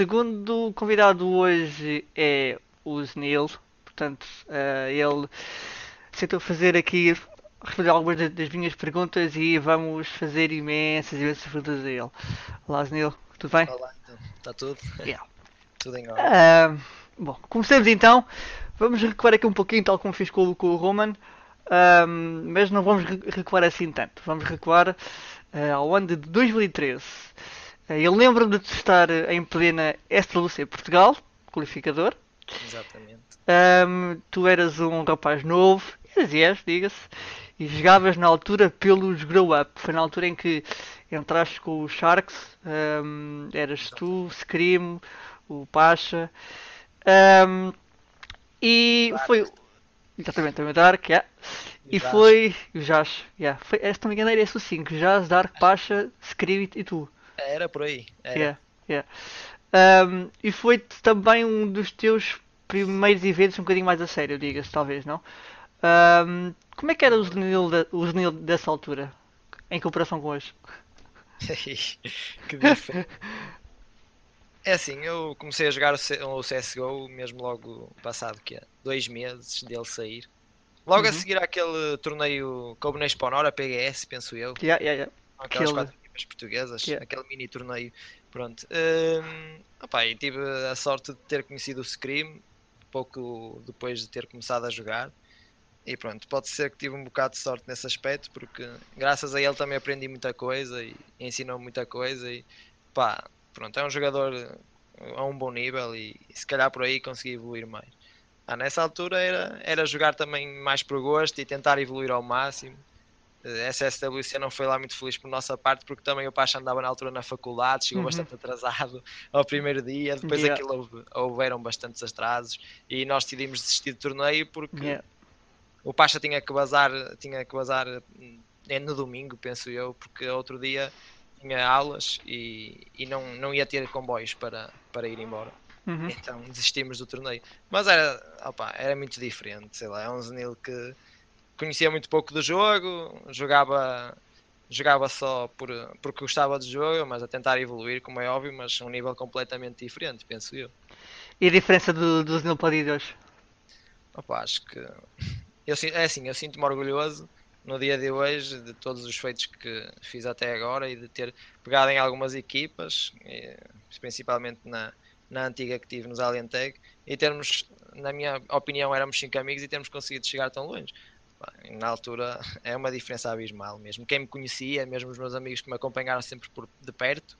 segundo convidado hoje é o Zenil, portanto, uh, ele aceitou fazer aqui, responder algumas das, das, minhas perguntas e vamos fazer imensas, imensas perguntas a ele. Olá, Zenil, tudo bem? Olá, então, está tudo? Yeah. tudo em ordem. Uh, bom, comecemos então. Vamos recuar aqui um pouquinho, tal como fiz com, com o Roman, mas não vamos recuar assim tanto. Vamos recuar uh, ao ano de 2013. Uh, eu lembro-me de estar em plena SLC Portugal, qualificador. Exatamente. Um, tu eras um rapaz novo, és, diga-se, e jogavas na altura pelos Grow Up. Foi na altura em que entraste com os Sharks, um, eras tu, Scream, o Pacha. Um, e Dark. foi. Exatamente, também Dark, yeah. E, e foi. O Jazz, yeah. foi, se não me engano, era esse o 5. Jazz, Dark, Pacha, Script e tu. Era por aí. Era. Yeah, yeah. Um, e foi também um dos teus primeiros eventos um bocadinho mais a sério, diga-se, talvez, não? Um, como é que era o Zenil, de, o Zenil dessa altura? Em comparação com hoje? que diferente. É assim, eu comecei a jogar o CSGO mesmo logo passado que é dois meses dele sair. Logo uhum. a seguir àquele torneio que houve na Exponora, PGS, penso eu. Yeah, yeah, yeah. Aquele... quatro equipas portuguesas, yeah. aquele mini torneio. Pronto. Um, opa, e tive a sorte de ter conhecido o Scream pouco depois de ter começado a jogar. E pronto, pode ser que tive um bocado de sorte nesse aspecto, porque graças a ele também aprendi muita coisa e ensinou muita coisa. E pá, pronto, é um jogador a um bom nível e, e se calhar por aí consegui evoluir mais. Ah, nessa altura era, era jogar também mais por gosto e tentar evoluir ao máximo. Essa SWC não foi lá muito feliz por nossa parte, porque também o Pacha andava na altura na faculdade, chegou uhum. bastante atrasado ao primeiro dia, depois yeah. aquilo houve, houveram bastantes atrasos e nós decidimos desistir do torneio porque yeah. o Pacha tinha que bazar, tinha que bazar é no domingo, penso eu, porque outro dia tinha aulas e, e não, não ia ter comboios para, para ir embora. Uhum. Então desistimos do torneio. Mas era, opa, era muito diferente, sei lá, é um Zenil que conhecia muito pouco do jogo, jogava jogava só por, porque gostava do jogo, mas a tentar evoluir, como é óbvio, mas um nível completamente diferente, penso eu. E a diferença do, do Zenil para de hoje? Opa, acho que eu, é assim, eu sinto-me orgulhoso no dia de hoje de todos os feitos que fiz até agora e de ter pegado em algumas equipas, principalmente na, na antiga que tive nos Alienteg, e termos, na minha opinião, éramos cinco amigos e termos conseguido chegar tão longe. Na altura é uma diferença abismal mesmo. Quem me conhecia, mesmo os meus amigos que me acompanharam sempre por, de perto,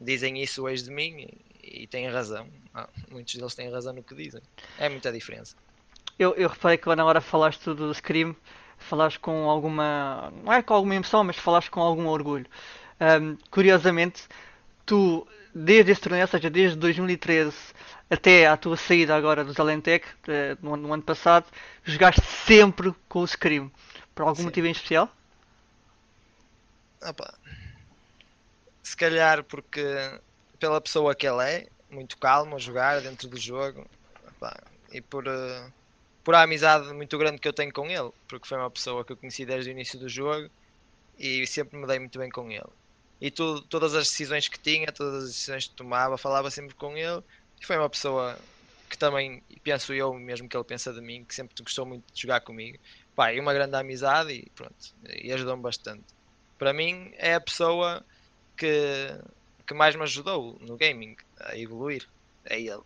dizem isso hoje de mim e, e têm razão. Ah, muitos deles têm razão no que dizem. É muita diferença. Eu, eu reparei que na hora falaste do Scream, falaste com alguma. não é com alguma emoção, mas falaste com algum orgulho. Um, curiosamente, tu, desde esse torneio, ou seja, desde 2013 até à tua saída agora dos Alentec, eh, no, no, ano passado, jogaste sempre com o Scream. Por algum Sim. motivo em especial? Opa. Se calhar porque pela pessoa que ele é, muito calmo a jogar dentro do jogo, opa. e por. Uh por a amizade muito grande que eu tenho com ele, porque foi uma pessoa que eu conheci desde o início do jogo e sempre me dei muito bem com ele. E tu, todas as decisões que tinha, todas as decisões que tomava, falava sempre com ele. E foi uma pessoa que também, penso eu, mesmo que ele pensa de mim, que sempre gostou muito de jogar comigo. Pá, e uma grande amizade e pronto, e ajudou-me bastante. Para mim, é a pessoa que, que mais me ajudou no gaming a evoluir. É ele.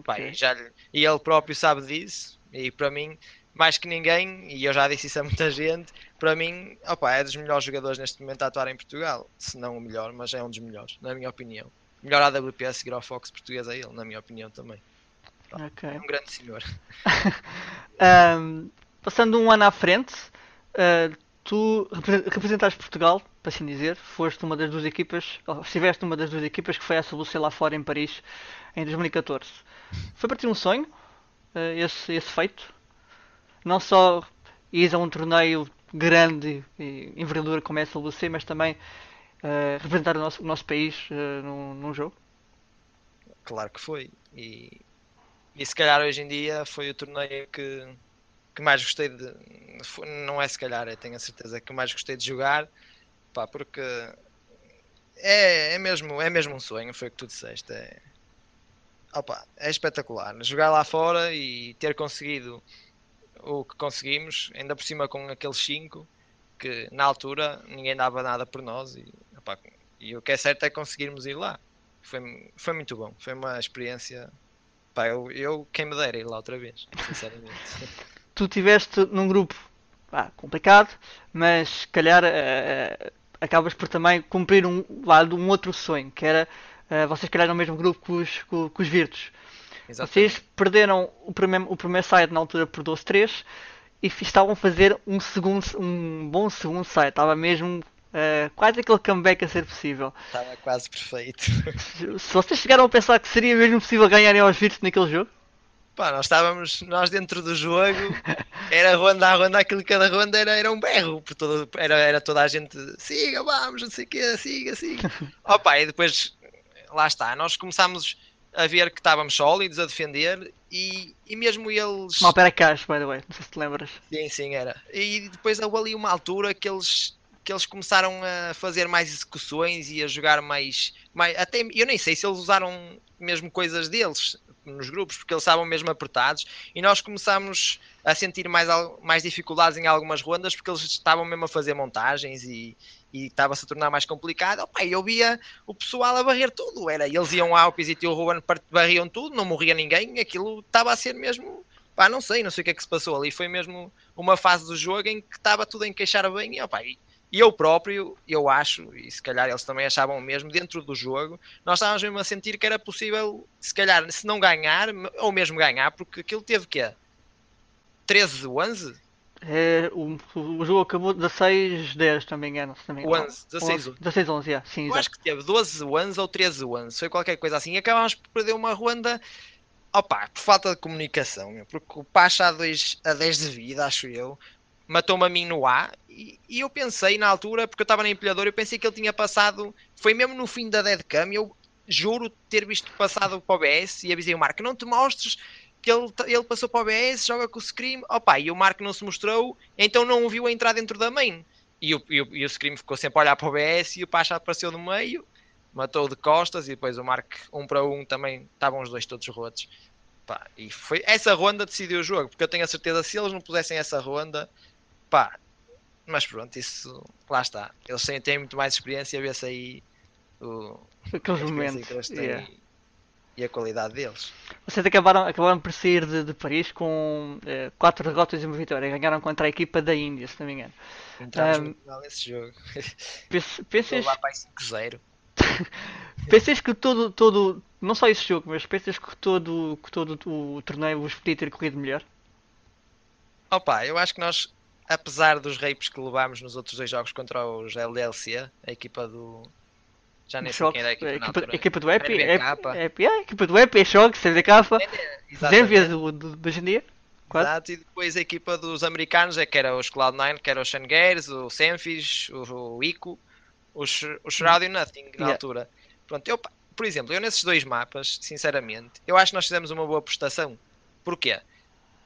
Okay. já, e ele próprio sabe disso. E para mim, mais que ninguém, e eu já disse isso a muita gente, para mim, opa, é dos melhores jogadores neste momento a atuar em Portugal. Se não o melhor, mas é um dos melhores, na minha opinião. Melhor AWP a seguir ao Fox português a ele, na minha opinião também. Okay. É um grande senhor. um, passando um ano à frente, uh, tu representaste Portugal, para assim dizer, foste uma das duas equipas, estiveste numa das duas equipas que foi a Solução lá fora em Paris em 2014. Foi para ti um sonho, uh, esse, esse feito? Não só ir a um torneio grande e envergadura como é a SLC, mas também uh, representar o nosso, o nosso país uh, num, num, jogo? Claro que foi. E, e se calhar hoje em dia foi o torneio que, que mais gostei de. Não é se calhar, tenho a certeza que mais gostei de jogar, pá, porque é, é, mesmo, é mesmo um sonho, foi o que tu disseste. É, opa, é espetacular. Jogar lá fora e ter conseguido o que conseguimos, ainda por cima com aqueles 5, que na altura ninguém dava nada por nós. E, opa, e o que é certo é conseguirmos ir lá. Foi, foi muito bom, foi uma experiência. Pá, eu, eu quem me dera ir lá outra vez, sinceramente. tu estiveste num grupo pá, complicado, mas calhar uh, acabas por também cumprir um lado um outro sonho, que era uh, vocês calhar no mesmo grupo que os, com os Virtus. Exatamente. Vocês perderam o primeiro, o primeiro site na altura por 12-3 e estavam a fazer um, segundo, um bom segundo site. Estava mesmo uh, quase aquele comeback a ser possível. Estava quase perfeito. Se vocês chegaram a pensar que seria mesmo possível ganharem aos Virtus naquele jogo? Pá, nós estávamos, nós dentro do jogo, era ronda a ronda, aquilo cada ronda era, era um berro, por todo, era, era toda a gente, siga, vamos, não sei o quê, siga, siga. Opa, e depois, lá está, nós começámos a ver que estávamos sólidos, a defender, e, e mesmo eles... Mal para cash, by the way, não sei se te lembras. Sim, sim, era. E depois houve ali uma altura que eles, que eles começaram a fazer mais execuções e a jogar mais, mais até eu nem sei se eles usaram mesmo coisas deles nos grupos, porque eles estavam mesmo apertados e nós começámos a sentir mais, mais dificuldades em algumas rondas porque eles estavam mesmo a fazer montagens e, e estava-se a tornar mais complicado. Opa, eu via o pessoal a barrer tudo, era, eles iam ao Alpes e o Ruben barriam tudo, não morria ninguém, aquilo estava a ser mesmo, pá, não sei, não sei o que é que se passou ali, foi mesmo uma fase do jogo em que estava tudo a encaixar bem e, opa, e eu próprio, eu acho, e se calhar eles também achavam o mesmo, dentro do jogo, nós estávamos mesmo a sentir que era possível, se calhar, se não ganhar, ou mesmo ganhar, porque aquilo teve que 13, 11? É, o, o jogo acabou 16, 10, também engano. Se também 11, 16, 11. 16, 11, yeah, sim, Eu acho que teve 12, 11 ou 13, 11, foi qualquer coisa assim, e acabámos por perder uma ronda, opa, por falta de comunicação, porque o Pacha a, 2, a 10 de vida, acho eu, matou-me a mim no A e, e, eu pensei na altura, porque eu estava na empilhadora, eu pensei que ele tinha passado, foi mesmo no fim da deadcam, eu juro ter visto passado para o BS e avisei o Marco, não te mostres que ele, ele passou para o BS, joga com o Scream, opa, e o Marco não se mostrou, então não o viu a entrar dentro da main. E o, e o, e o Scream ficou sempre a olhar para o BS e o Pacha apareceu no meio, matou de costas e depois o Marco um para um também estavam os dois todos rotos. Pá, e foi essa ronda decidiu o jogo, porque eu tenho a certeza se eles não pusessem essa ronda, Pá, mas pronto, isso lá está. Eles têm, têm muito mais experiência, vê-se aí o, aqueles momentos yeah. E a qualidade deles. Vocês acabaram, acabaram por sair de, de Paris com eh, quatro derrotas e uma vitória. Ganharam contra a equipa da Índia, se não me engano. Entramos um, muito mal nesse jogo. Pensas, lá para 5-0. pensas que todo, todo, não só esse jogo, mas pensas que todo, que todo o torneio vos podia ter corrido melhor? Opa, eu acho que nós apesar dos rapes que levámos nos outros dois jogos contra os LDLC, a equipa do. Já nem sei quem era a equipa, a equipa, a equipa do Epi, Epi, Epi, a equipa do é Shock, CDK, Zenvia do, do, do em dia. Exato, e depois a equipa dos americanos, é que era os Cloud9, que era os Shangares, o Senfis, o, o Ico, os, o Shroud e Nothing na yeah. altura. Pronto, eu, por exemplo, eu nesses dois mapas, sinceramente, eu acho que nós fizemos uma boa prestação. Porquê?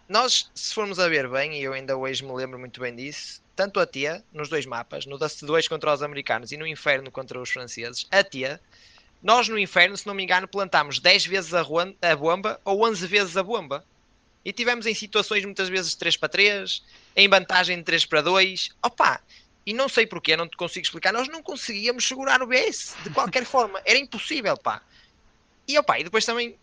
Nós, se formos a ver bem, e eu ainda hoje me lembro muito bem disso, tanto a Tia, nos dois mapas, no Dust 2 contra os americanos e no Inferno contra os franceses, a Tia, nós no Inferno, se não me engano, plantámos 10 vezes a, a bomba ou 11 vezes a bomba. E tivemos em situações muitas vezes 3 para 3, em vantagem de 3 para 2. Opa! E não sei porquê, não te consigo explicar. Nós não conseguíamos segurar o BS de qualquer forma. Era impossível, pá. E opa, e depois também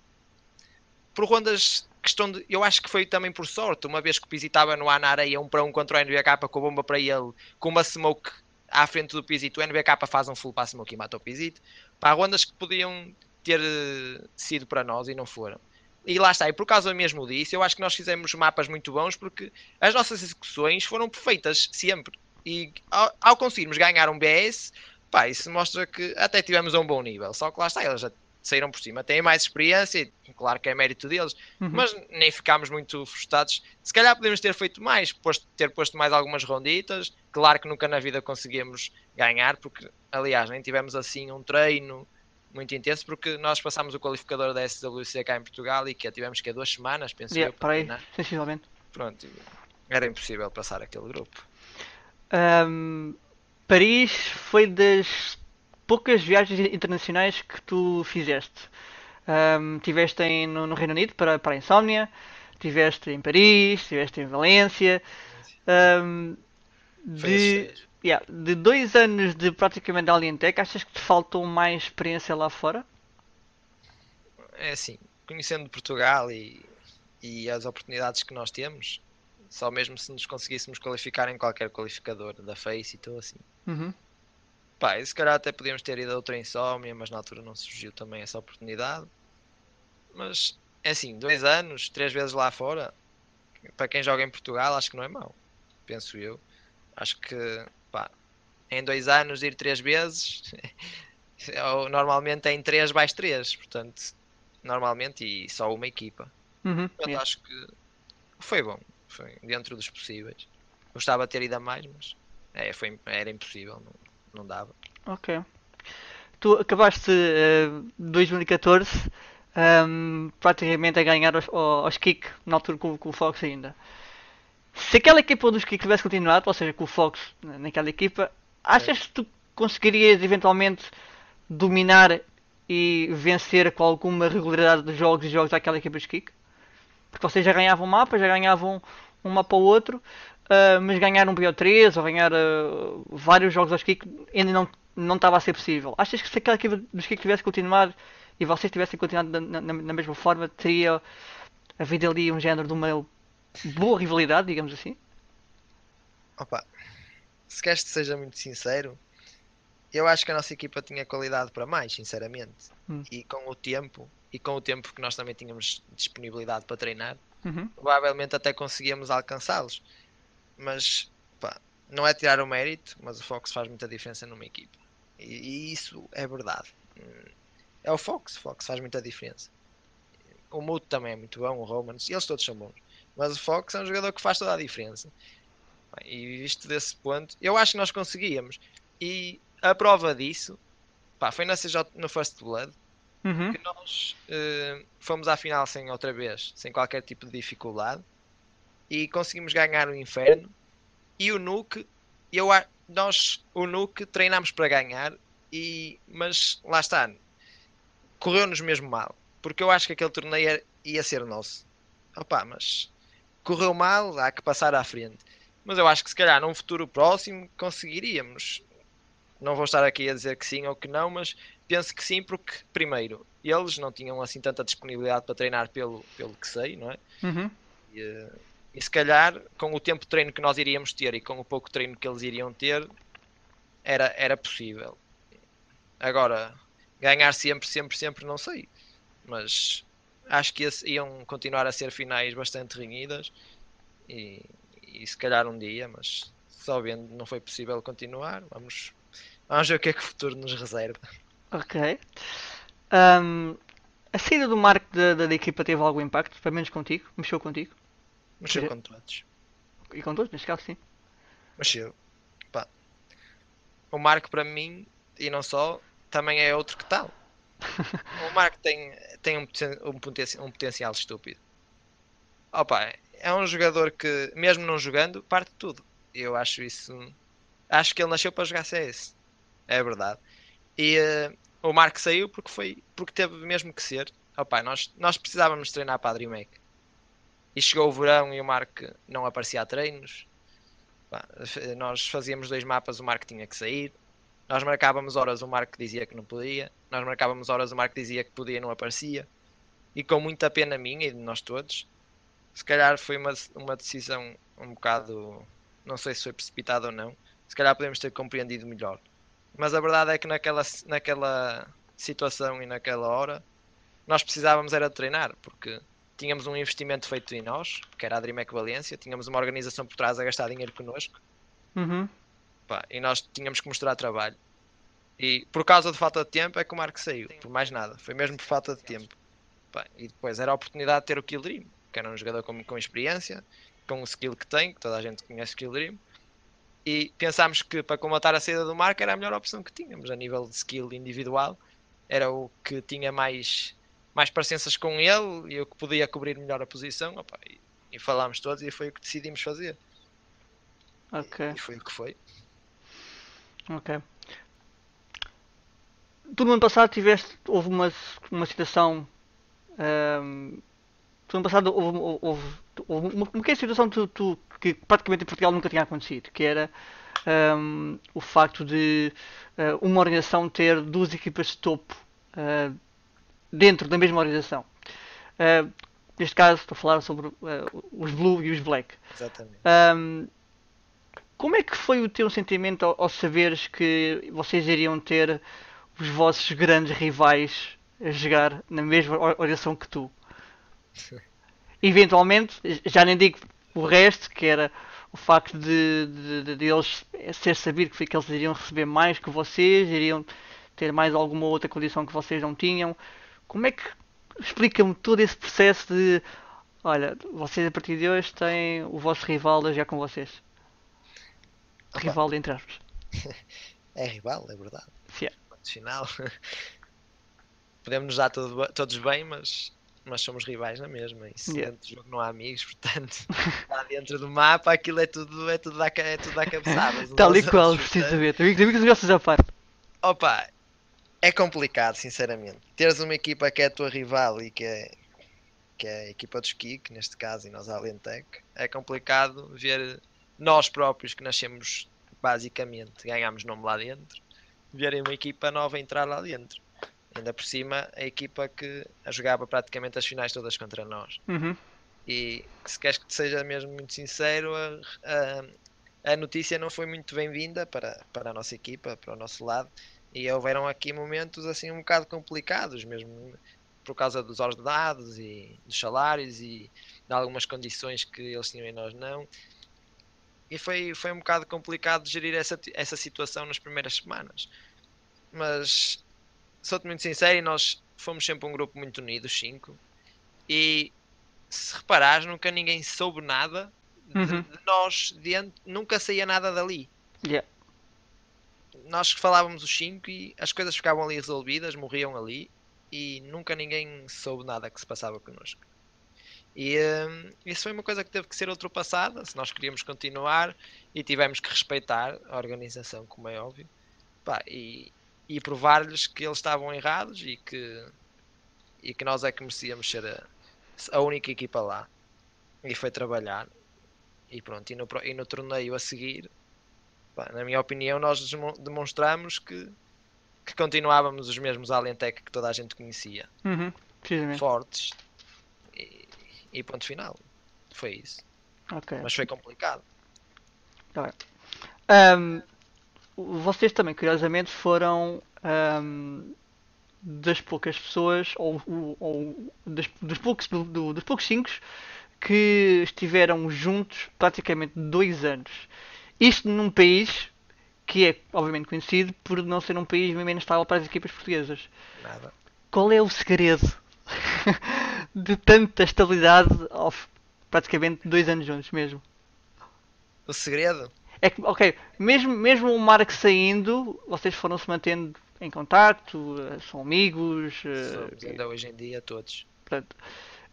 por rondas questão de. Eu acho que foi também por sorte, uma vez que o Pizzi estava no ar na areia, um para um contra o NBK com a bomba para ele, com uma smoke à frente do Pizito, o NBK faz um full para a smoke e mata o Pizito. Para rondas que podiam ter eh, sido para nós e não foram. E lá está, e por causa mesmo disso, eu acho que nós fizemos mapas muito bons porque as nossas execuções foram perfeitas sempre. E ao, ao conseguirmos ganhar um BS, pá, isso mostra que até tivemos a um bom nível. Só que lá está, eles já saíram por cima. Têm mais experiência, claro que é mérito deles, uhum. mas nem ficámos muito frustrados. Se calhar podemos ter feito mais, posto, ter posto mais algumas ronditas. Claro que nunca na vida conseguimos ganhar, porque, aliás, nem tivemos assim um treino muito intenso, porque nós passámos o qualificador da SWC cá em Portugal e que tivemos que duas semanas, penso yeah, eu. Para aí, sensivelmente. Pronto, era impossível passar aquele grupo. Um, Paris foi das poucas viagens internacionais que tu fizeste. Um, tiveste em, no, no, Reino Unido para, para a Insómnia, tiveste em Paris, tiveste em Valência. Um, de, yeah, de dois anos de praticamente Alientec, achas que te faltou mais experiência lá fora? É assim, conhecendo Portugal e, e as oportunidades que nós temos, só mesmo se nos conseguíssemos qualificar em qualquer qualificador da Face e tudo assim. Uhum. Pá, se calhar até podíamos ter ido a outra insómnia, mas na altura não surgiu também essa oportunidade. Mas é assim, dois anos, três vezes lá fora, para quem joga em Portugal, acho que não é mau. Penso eu. Acho que pá, em dois anos ir três vezes, normalmente é em três mais três, portanto, normalmente e só uma equipa. Uhum, portanto, yeah. acho que foi bom, foi dentro dos possíveis. Gostava de ter ido a mais, mas é, foi, era impossível, não, não dava. Ok. Tu acabaste uh, 2014 um, praticamente a ganhar aos, aos Kick na altura com, com o Fox ainda. Se aquela equipa dos Kick tivesse continuado, ou seja, com o Fox naquela equipa, achas que tu conseguirias eventualmente dominar e vencer com alguma regularidade de jogos e jogos àquela equipa dos Kick? Porque vocês já ganhavam mapas, já ganhavam um mapa ou outro, uh, mas ganhar um BO3 ou ganhar uh, vários jogos aos Kick ainda não, não estava a ser possível. Achas que se aquela equipa dos Kick tivesse continuado e vocês tivessem continuado na, na, na mesma forma, teria havido ali um género de uma boa rivalidade, digamos assim? Opa, se queres que seja muito sincero, eu acho que a nossa equipa tinha qualidade para mais, sinceramente. Hum. E com o tempo, e com o tempo que nós também tínhamos disponibilidade para treinar, uhum. provavelmente até conseguíamos alcançá-los. Mas pá, não é tirar o mérito, mas o Fox faz muita diferença numa equipa. E, e isso é verdade. É o Fox, o Fox faz muita diferença. O Muto também é muito bom, o Romans, eles todos são bons. Mas o Fox é um jogador que faz toda a diferença. E visto desse ponto, eu acho que nós conseguíamos. E a prova disso pá, foi na CJ, no First Blood uhum. que nós uh, fomos à final sem outra vez, sem qualquer tipo de dificuldade. E conseguimos ganhar o Inferno. E o Nuke, eu, nós, o Nuke, treinámos para ganhar. E, mas lá está, correu-nos mesmo mal. Porque eu acho que aquele torneio ia ser nosso. Opa, mas correu mal, há que passar à frente. Mas eu acho que se calhar num futuro próximo conseguiríamos. Não vou estar aqui a dizer que sim ou que não, mas penso que sim, porque primeiro eles não tinham assim tanta disponibilidade para treinar pelo, pelo que sei, não é? Uhum. E, eh, e se calhar com o tempo de treino que nós iríamos ter e com o pouco treino que eles iriam ter, era, era possível. Agora, ganhar sempre, sempre, sempre, não sei. Mas acho que iam continuar a ser finais bastante renhidas e, e se calhar um dia, mas só vendo não foi possível continuar. Vamos, vamos ver o que é que o futuro nos reserva. Ok. Um, a saída do Marco da, da, da, equipa teve algum impacto, pelo menos contigo? Mexeu contigo? Mexeu com todos. E com todos, neste caso sim. Mexeu. Pá. O Marco para mim, e não só, também é outro que tal. o Marco tem, tem um, um, potencial, um potencial estúpido. Opa, é um jogador que, mesmo não jogando, parte de tudo. Eu acho isso. Acho que ele nasceu para jogar CS. É verdade. E uh, o Marco saiu porque foi porque teve mesmo que ser. Opa, nós, nós precisávamos treinar para a DreamHack. E chegou o verão e o Marco não aparecia a treinos. nós fazíamos dois mapas, o Marco tinha que sair. Nós marcávamos horas, o Marco dizia que não podia. Nós marcávamos horas, o Marco dizia que podia e não aparecia. E com muita pena minha e de nós todos, se calhar foi uma, uma decisão um bocado. Não sei se foi precipitada ou não. Se calhar podemos ter compreendido melhor. Mas a verdade é que naquela, naquela situação e naquela hora nós precisávamos era de treinar, porque tínhamos um investimento feito em nós, que era a DreamHack Valência, tínhamos uma organização por trás a gastar dinheiro connosco. Uhum. Pá, e nós tínhamos que mostrar trabalho. E por causa de falta de tempo é que o Marco saiu, por mais nada. Foi mesmo por falta de tempo. Pá, e depois era a oportunidade de ter o Kill Dream, que era um jogador com, com experiência, com o skill que tem, que toda a gente conhece o Kill Dream. E pensámos que para combatar a saída do Marco era a melhor opção que tínhamos a nível de skill individual. Era o que tinha mais, mais parecenças com ele e o que podia cobrir melhor a posição. Opa, e, e falámos todos e foi o que decidimos fazer. Ok. E, e foi o que foi. Ok. tu no ano passado tiveste, houve uma, uma situação. Um, tu no ano passado houve, houve, houve uma, uma situação tu, tu, que praticamente em Portugal nunca tinha acontecido, que era um, o facto de uh, uma organização ter duas equipas de topo uh, dentro da mesma organização. Uh, neste caso, estou a falar sobre os Blue e os Black. Exatamente. Um, como é que foi o teu sentimento ao, ao saberes que vocês iriam ter os vossos grandes rivais a jogar na mesma organização que tu? Eventualmente, já nem digo o resto, que era o facto de, de, de eles ser sabido que, que eles iriam receber mais que vocês, iriam ter mais alguma outra condição que vocês não tinham. Como é que explica-me todo esse processo de olha, vocês a partir de hoje têm o vosso rival a jogar com vocês? rival, entre aspas. é rival, é verdade. Yeah. Final. Podemos nos dar todo, todos bem, mas, mas somos rivais na mesma. Se yeah. dentro do jogo não há amigos, portanto, lá dentro do mapa aquilo é tudo, é tudo, da, é tudo da cabeçada. Tal e qual, precisamente. Amigos, amigos negócios à parte. Opa, é complicado, sinceramente. Teres uma equipa que é a tua rival e que é, que é a equipa dos Kik, neste caso, e nós a Alentec, é complicado ver nós próprios que nascemos basicamente, ganhámos nome lá dentro, verem uma equipa nova entrar lá dentro. Ainda por cima, a equipa que jogava praticamente as finais todas contra nós. Uhum. E se queres que te seja mesmo muito sincero, a, a, a notícia não foi muito bem-vinda para, para a nossa equipa, para o nosso lado. E houveram aqui momentos assim um bocado complicados, mesmo por causa dos ordenados e dos salários e de algumas condições que eles tinham e nós não e foi, foi um bocado complicado de gerir essa, essa situação nas primeiras semanas. Mas sou-te muito sincero e nós fomos sempre um grupo muito unido, os cinco. E se reparares, nunca ninguém soube nada uhum. de, de, nós dentro, nunca saía nada dali. Yeah. Nós falávamos os cinco e as coisas ficavam ali resolvidas, morriam ali e nunca ninguém soube nada que se passava connosco. E um, isso foi uma coisa que teve que ser ultrapassada se nós queríamos continuar e tivemos que respeitar a organização, como é óbvio, Pá, e, e provar-lhes que eles estavam errados e que, e que nós é que merecíamos ser a, a única equipa lá. E foi trabalhar. E pronto, e no, e no torneio a seguir, pá, na minha opinião, nós demonstramos que, que continuávamos os mesmos Alentec que toda a gente conhecia. Uhum, fortes. E, e ponto final. Foi isso. Okay. Mas foi complicado. Tá um, vocês também, curiosamente, foram um, das poucas pessoas, ou, ou das, dos, poucos, do, dos poucos cinco que estiveram juntos praticamente dois anos. Isto num país que é obviamente conhecido por não ser um país menos estável para as equipas portuguesas. Nada. Qual é o segredo de tanta estabilidade ao praticamente dois anos juntos mesmo. O segredo? É que, ok, mesmo, mesmo o Mark saindo, vocês foram se mantendo em contacto, eh, são amigos. Eh, Somos ainda hoje em dia todos. Pronto.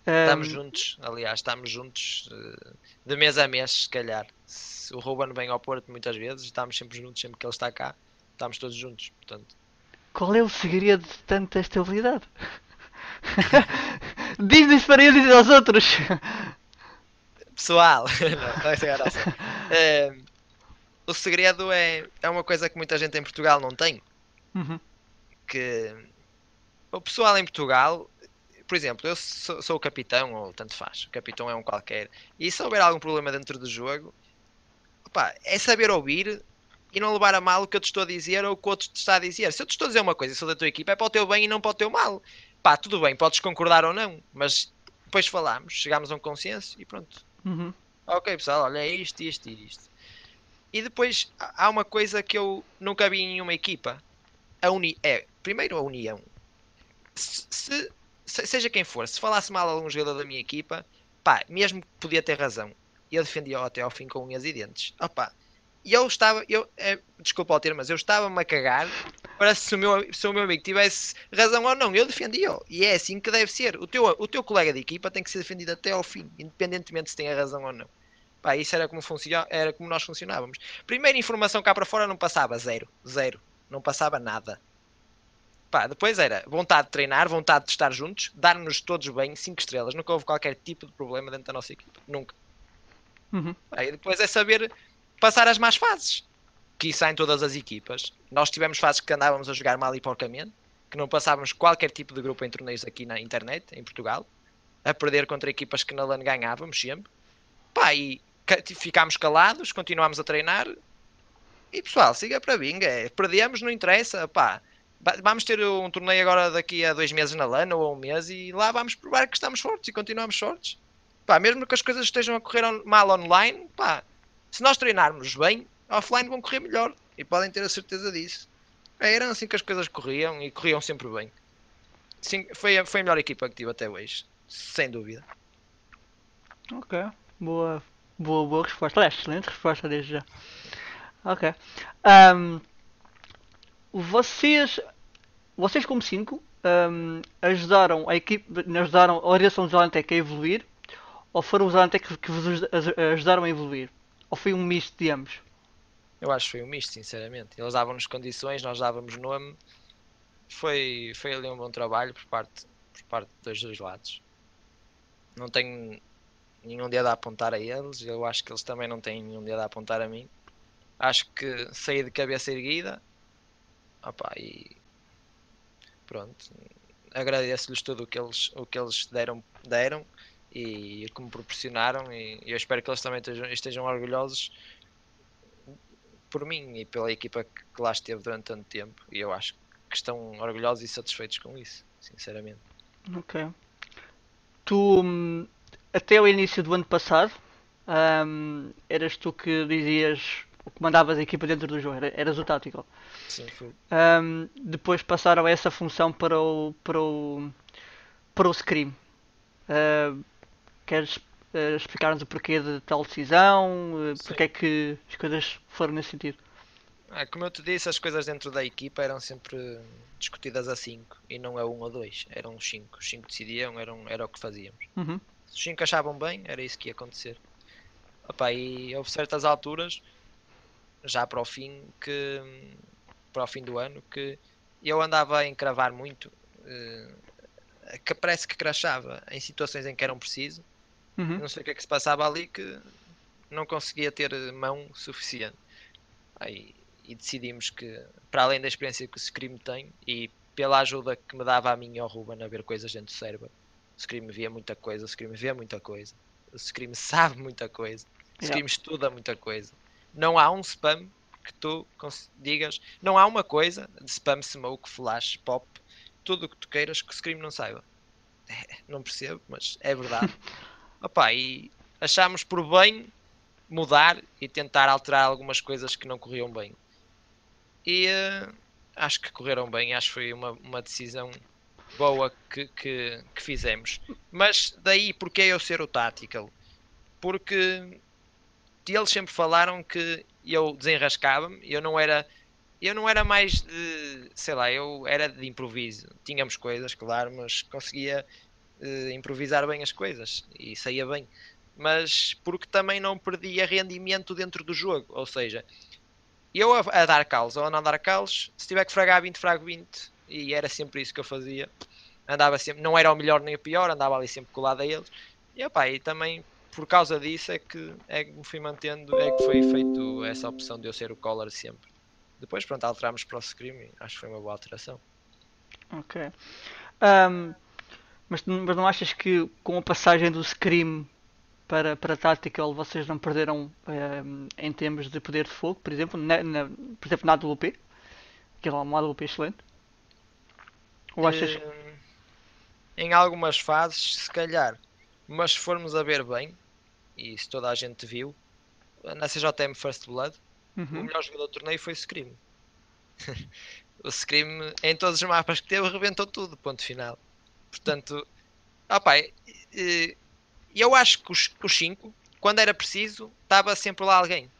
Estamos um... juntos, aliás, estamos juntos eh, de mês a mês, se calhar. Se o Ruben vem ao Porto muitas vezes, estamos sempre juntos, sempre que ele está cá, estamos todos juntos, portanto. Qual é o segredo de tanta estabilidade? Diz-nos para eu dizer aos outros. Pessoal, não, é, é, o segredo é, é uma coisa que muita gente em Portugal não tem. Uhum. Que o pessoal em Portugal, por exemplo, eu sou, sou, o capitão, ou tanto faz, o capitão é um qualquer, e se houver algum problema dentro do jogo, opa, é saber ouvir e não levar a mal o que eu te estou a dizer ou o que o outro te está a dizer. Se eu te estou a dizer uma coisa e sou da tua equipa, é para o teu bem e não para o teu mal pá, tudo bem, podes concordar ou não, mas depois falámos, chegámos a um consenso e pronto. Uhum. Ok, pessoal, olha, é isto, isto e isto. E depois há uma coisa que eu nunca vi em nenhuma equipa. A uni é, primeiro a união. Se, se, seja quem for, se falasse mal a algum jogador da minha equipa, pá, mesmo que podia ter razão, eu defendia-o até ao fim com unhas e dentes. Opa, e eu estava, eu, é, desculpa o termo, mas eu estava-me a cagar para se o, meu, se o meu amigo tivesse razão ou não. Eu defendia-o. E é assim que deve ser. O teu, o teu colega de equipa tem que ser defendido até ao fim, independentemente se tem a razão ou não. Pá, isso era como, era como nós funcionávamos. Primeira informação cá para fora não passava zero. Zero. Não passava nada. Pá, depois era vontade de treinar, vontade de estar juntos, dar-nos todos bem, 5 estrelas. Nunca houve qualquer tipo de problema dentro da nossa equipa. Nunca. Uhum. E depois é saber passar as más fases. Que isso há em todas as equipas. Nós tivemos fases que andávamos a jogar mal e porcamente, que não passávamos qualquer tipo de grupo em torneios aqui na internet, em Portugal, a perder contra equipas que na LAN ganhávamos sempre. Pá, e ficámos calados, continuámos a treinar. E pessoal, siga para binga. É, perdemos, não interessa. Pá, vamos ter um torneio agora daqui a dois meses na LAN ou a um mês e lá vamos provar que estamos fortes e continuamos fortes. Pá, mesmo que as coisas estejam a correr mal online, pá, se nós treinarmos bem, offline vão correr melhor. E podem ter a certeza disso. É, eram assim que as coisas corriam e corriam sempre bem. Sim, foi, foi a melhor equipa que tive até hoje. Sem dúvida. Ok. Boa, boa, boa resposta. Aliás, excelente resposta desde já. Ok. Um, vocês, vocês como 5 um, ajudaram a equipe, ajudaram a organização do Zalantec a evoluir ou foram os Zalantec que vos ajudaram a evoluir? Ou foi um misto de ambos? Eu acho que foi um misto, sinceramente. Eles davam-nos condições, nós dávamos nome. Foi, foi ali um bom trabalho por parte, por parte dos dois lados. Não tenho nenhum dia de apontar a eles, eu acho que eles também não têm nenhum dia de apontar a mim. Acho que saí de cabeça erguida. Opa, e pronto. Agradeço-lhes tudo o que eles, o que eles deram, deram e como proporcionaram e eu espero que eles também estejam, estejam orgulhosos por mim e pela equipa que lá esteve durante tanto tempo e eu acho que estão orgulhosos e satisfeitos com isso, sinceramente. Ok. Tu hum, até o início do ano passado um, eras tu que dizias o que mandavas a equipa dentro do jogo, eras o tático. Sim. Um, depois passaram essa função para o para o para o Scream. Uh, queres uh, explicar-nos o porquê de tal decisão? Uh, porque é que as coisas foram nesse sentido? É, como eu te disse, as coisas dentro da equipa eram sempre discutidas a 5 e não a 1 um ou 2. Eram os 5. Os 5 decidiam, eram, era o que fazíamos. Uhum. Se os 5 achavam bem, era isso que ia acontecer. Opa, e houve certas alturas, já para o fim, que para o fim do ano, que eu andava a encravar muito, uh, que parece que crachava em situações em que eram preciso. Uhum. Não sei o que é que se passava ali que não conseguia ter mão suficiente. Aí, e decidimos que, para além da experiência que o Scream tem e pela ajuda que me dava a mim e ao Ruben a ver coisas dentro do cérebro, o Scream via muita coisa, o Scream vê muita coisa, o Scream sabe muita coisa, o Scream yeah. estuda muita coisa. Não há um spam que tu digas, não há uma coisa de spam, smoke, flash, pop, tudo o que tu queiras que o Scream não saiba. É, não percebo, mas é verdade. Opa, e achámos por bem mudar e tentar alterar algumas coisas que não corriam bem. E uh, acho que correram bem, acho que foi uma, uma decisão boa que, que, que, fizemos. Mas daí porque eu ser o tactical? Porque eles sempre falaram que eu desenrascava-me, eu não era eu não era mais de, sei lá, eu era de improviso. Tínhamos coisas, claro, mas conseguia uh, improvisar bem as coisas e saía bem. Mas porque também não perdia rendimento dentro do jogo, ou seja, eu a, a dar calos ou a não dar calos, se tiver que fragar 20, frago 20. E era sempre isso que eu fazia. Andava sempre, não era o melhor nem o pior, andava ali sempre colado a eles. E, opa, e também por causa disso é que, é que me fui mantendo, é que foi feito essa opção de eu ser o collar sempre. Depois, pronto, alterámos para o Scream e acho que foi uma boa alteração. Ok. Um, mas, mas não achas que com a passagem do Scream para, para Tactical vocês não perderam um, em termos de poder de fogo, por exemplo, na, na, por exemplo na AWP? Aquilo é uma AWP excelente. Ou achas... Uh, em algumas fases, se calhar. Mas se formos a ver bem, e se toda a gente viu, na CJM First Blood, uhum. o melhor jogador do torneio foi o Scream. o Scream, em todos os mapas que teve, arrebentou tudo, ponto final. Portanto, opa, e eu acho que os, os cinco, quando era preciso, estava sempre lá alguém.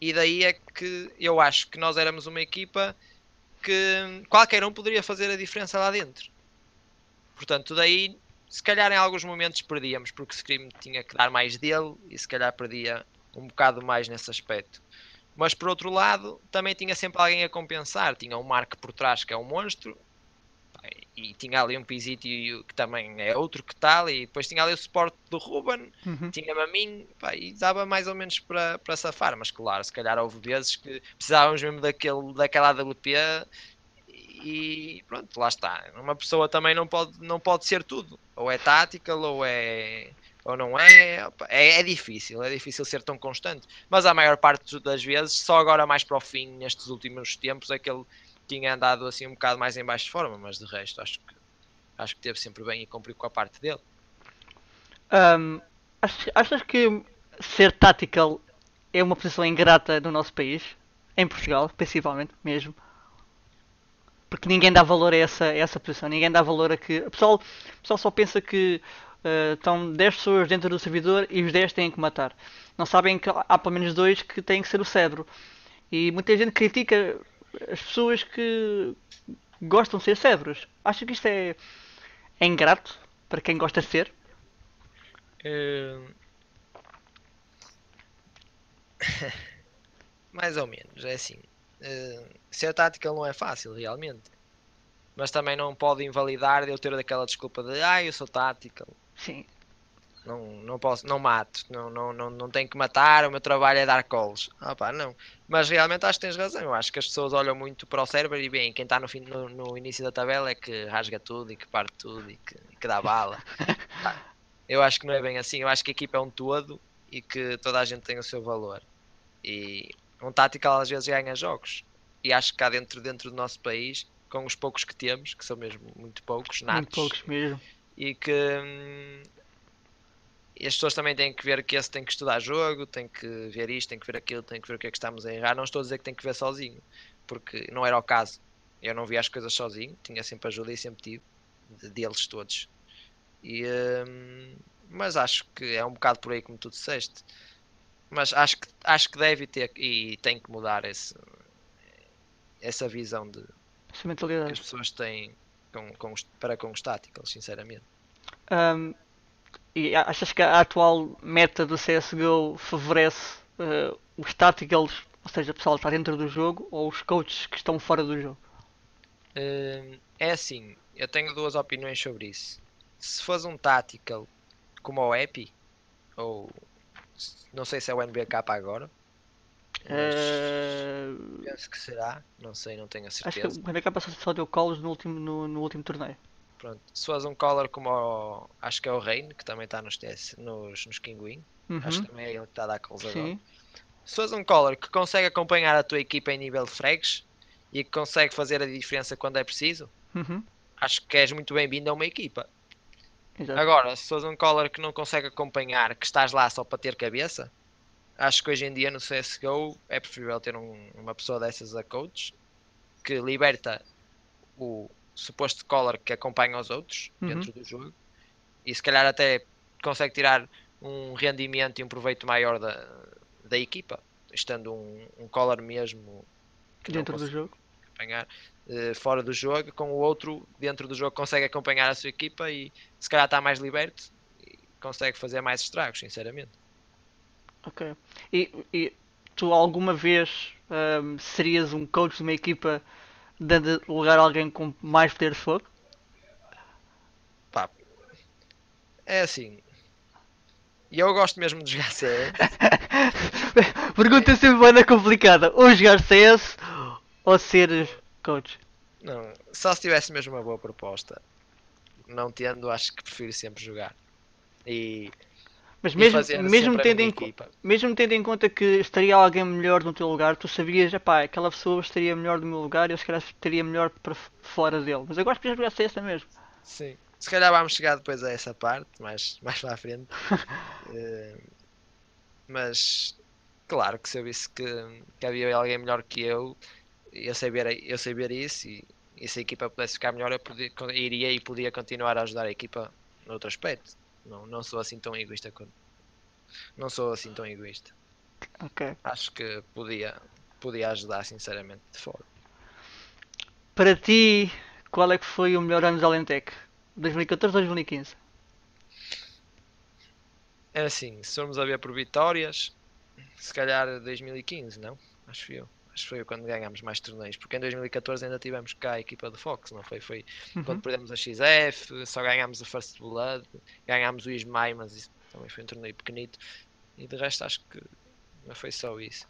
E daí é que eu acho que nós éramos uma equipa que qualquer um poderia fazer a diferença lá dentro. Portanto, daí, se calhar em alguns momentos perdíamos, porque o Scream tinha que dar mais dele e se calhar perdia um bocado mais nesse aspecto. Mas por outro lado, também tinha sempre alguém a compensar. Tinha o Mark por trás, que é um monstro, e tinha ali um Pizito que também é outro que tal, e depois tinha ali o suporte do Ruben, uhum. tinha-me a mim, pá, e dava mais ou menos para, para safar, mas claro, se calhar houve vezes que precisávamos mesmo daquele, daquela AWP e pronto, lá está. Uma pessoa também não pode, não pode ser tudo, ou é tactical, ou é ou não é, é, é difícil, é difícil ser tão constante, mas a maior parte das vezes, só agora mais para o fim, nestes últimos tempos, é que ele tinha andado assim um bocado mais em baixo de forma, mas de resto acho que acho que teve sempre bem e cumpriu com a parte dele. Um, achas que ser tactical é uma posição ingrata no nosso país? Em Portugal, principalmente, mesmo? Porque ninguém dá valor a essa, a essa posição, ninguém dá valor a que. O pessoal, o pessoal só pensa que uh, estão 10 pessoas dentro do servidor e os 10 têm que matar. Não sabem que há pelo menos dois que têm que ser o cérebro. E muita gente critica as pessoas que gostam de ser cérebros. Acho que isto é, é ingrato para quem gosta de ser. Uh... Mais ou menos, é assim. Uh, ser tática não é fácil, realmente. Mas também não pode invalidar de eu ter aquela desculpa de ah, eu sou tática. Sim. Não, não posso, não mato, não, não, não, não tenho que matar, o meu trabalho é dar calls. Ah pá, não. Mas realmente acho que tens razão. Eu acho que as pessoas olham muito para o cérebro e bem, quem está no, fim, no, no, início da tabela é que rasga tudo e que parte tudo e que, e que dá bala. eu acho que não é bem assim. Eu acho que a equipa é um todo e que toda a gente tem o seu valor. E um tático às vezes ganha jogos. E acho que cá dentro, dentro do nosso país, com os poucos que temos, que são mesmo muito poucos, natos, muito poucos mesmo. E que hum, e as pessoas também têm que ver que esse tem que estudar jogo, tem que ver isto, tem que ver aquilo, tem que ver o que é que estamos a errar. Não estou a dizer que tem que ver sozinho, porque não era o caso. Eu não via as coisas sozinho, tinha sempre ajuda e sempre tive, de, deles todos. E, hum, mas acho que é um bocado por aí como tu disseste. Mas acho que, acho que deve ter e tem que mudar esse, essa visão de essa mentalidade. que as pessoas têm com, com, para com os táticos, sinceramente. Um, e achas que a atual meta do CSGO favorece uh, os tacticals, ou seja, o pessoal está dentro do jogo, ou os coaches que estão fora do jogo? Uh, é assim, eu tenho duas opiniões sobre isso. Se fosse um tactical como o Epi, ou não sei se é o NBK agora, uh... penso que será, não sei, não tenho a certeza. Acho que o NBK só deu calls no último, no, no último torneio. Pronto. Se faz um caller como o, acho que é o Rain, que também está nos, nos, nos Kinguin, uhum. acho que também é ele que está a dar calls agora. Se faz um caller que consegue acompanhar a tua equipa em nível de frags e que consegue fazer a diferença quando é preciso, uhum. acho que és muito bem-vindo a uma equipa. Exato. Agora, se faz um caller que não consegue acompanhar, que estás lá só para ter cabeça, acho que hoje em dia no CSGO é preferível ter um, uma pessoa dessas a coach que liberta o, suposto caller que acompanha os outros uhum. dentro do jogo e se calhar até consegue tirar um rendimento e um proveito maior da, da equipa, estando um, um caller mesmo dentro do jogo acompanhar uh, fora do jogo, com o outro dentro do jogo consegue acompanhar a sua equipa e se calhar está mais liberto e consegue fazer mais estragos, sinceramente. Ok. E, e tu alguma vez um, serias um coach de uma equipa dando lugar a alguém com mais poder de fogo? Pá, é assim. E eu gosto mesmo de jogar CS. Pergunta sempre bem complicada. Ou jogar CS ou ser coach? Não, só se tivesse mesmo uma boa proposta. Não tendo, acho que prefiro sempre jogar. E mas mesmo, mesmo, tendo em, mesmo tendo em conta que estaria alguém melhor no teu lugar, tu sabias, pá, aquela pessoa estaria melhor no meu lugar e eu se calhar estaria melhor para fora dele. Mas eu gosto de jogar CS mesmo. Sim. Se calhar vamos chegar depois a essa parte, mais, mais para a frente. uh, mas claro que se eu visse que, que havia alguém melhor que eu, eu sabia, eu sabia isso e, e se a equipa pudesse ficar melhor, eu podia, iria e podia continuar a ajudar a equipa no outro aspecto. Não, não sou assim tão egoísta quanto. Não sou assim tão egoísta. Ok. Acho que podia, podia ajudar sinceramente de fora. Para ti, qual é que foi o melhor ano de Alentec? 2014 ou 2015? É assim, se formos a ver por vitórias, se calhar 2015, não? acho eu. Acho que foi quando ganhámos mais torneios, porque em 2014 ainda tivemos cá a equipa do Fox, não foi? Foi uhum. quando perdemos a XF, só ganhámos a First Blood, ganhámos o Ismael, mas isso também foi um torneio pequenito. E de resto acho que não foi só isso.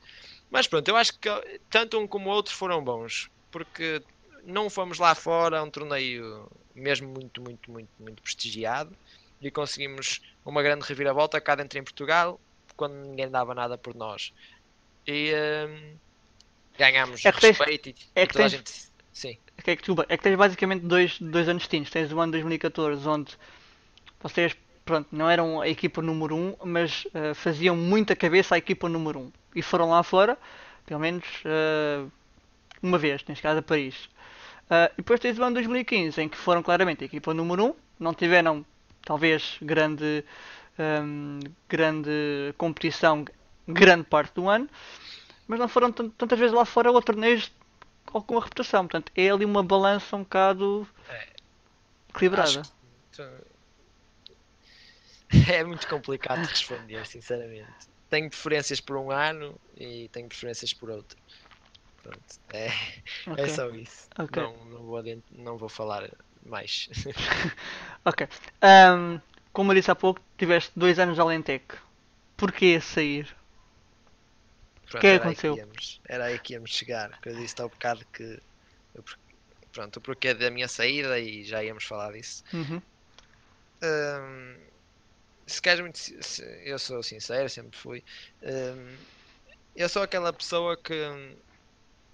Mas pronto, eu acho que tanto um como o outro foram bons, porque não fomos lá fora, um torneio mesmo muito, muito, muito, muito prestigiado e conseguimos uma grande reviravolta cá dentro em Portugal, quando ninguém dava nada por nós. E hum, ganhámos é respeito tens, e, é que tens, gente... Sim. É que, desculpa, é que tens basicamente dois, dois anos distintos. Tens o ano 2014, onde vocês pronto, não eram a equipa número 1, um, mas uh, faziam muita cabeça à equipa número 1. Um. E foram lá fora, pelo menos uh, uma vez, neste caso a Paris. Uh, e depois tens o ano 2015, em que foram claramente a equipa número 1, um, não tiveram talvez grande, um, grande competição grande parte do ano, mas não foram tantas vezes lá fora ou torneios com a reputação. Portanto, é ali uma balança um bocado é, equilibrada. É muito complicado de responder, sinceramente. Tenho preferências por um ano e tenho preferências por outro. Pronto, é, é okay. é só isso. Okay. Não, não, vou não vou falar mais. ok. Um, como eu disse há pouco, tiveste dois anos de Alentec. Porquê sair? Pronto, que é aconteceu? Aí íamos, era aí que íamos chegar. Que eu disse há um bocado que. Pronto, o porquê da minha saída e já íamos falar disso. Uhum. Um, se queres muito. Se, eu sou sincero, sempre fui. Um, eu sou aquela pessoa que,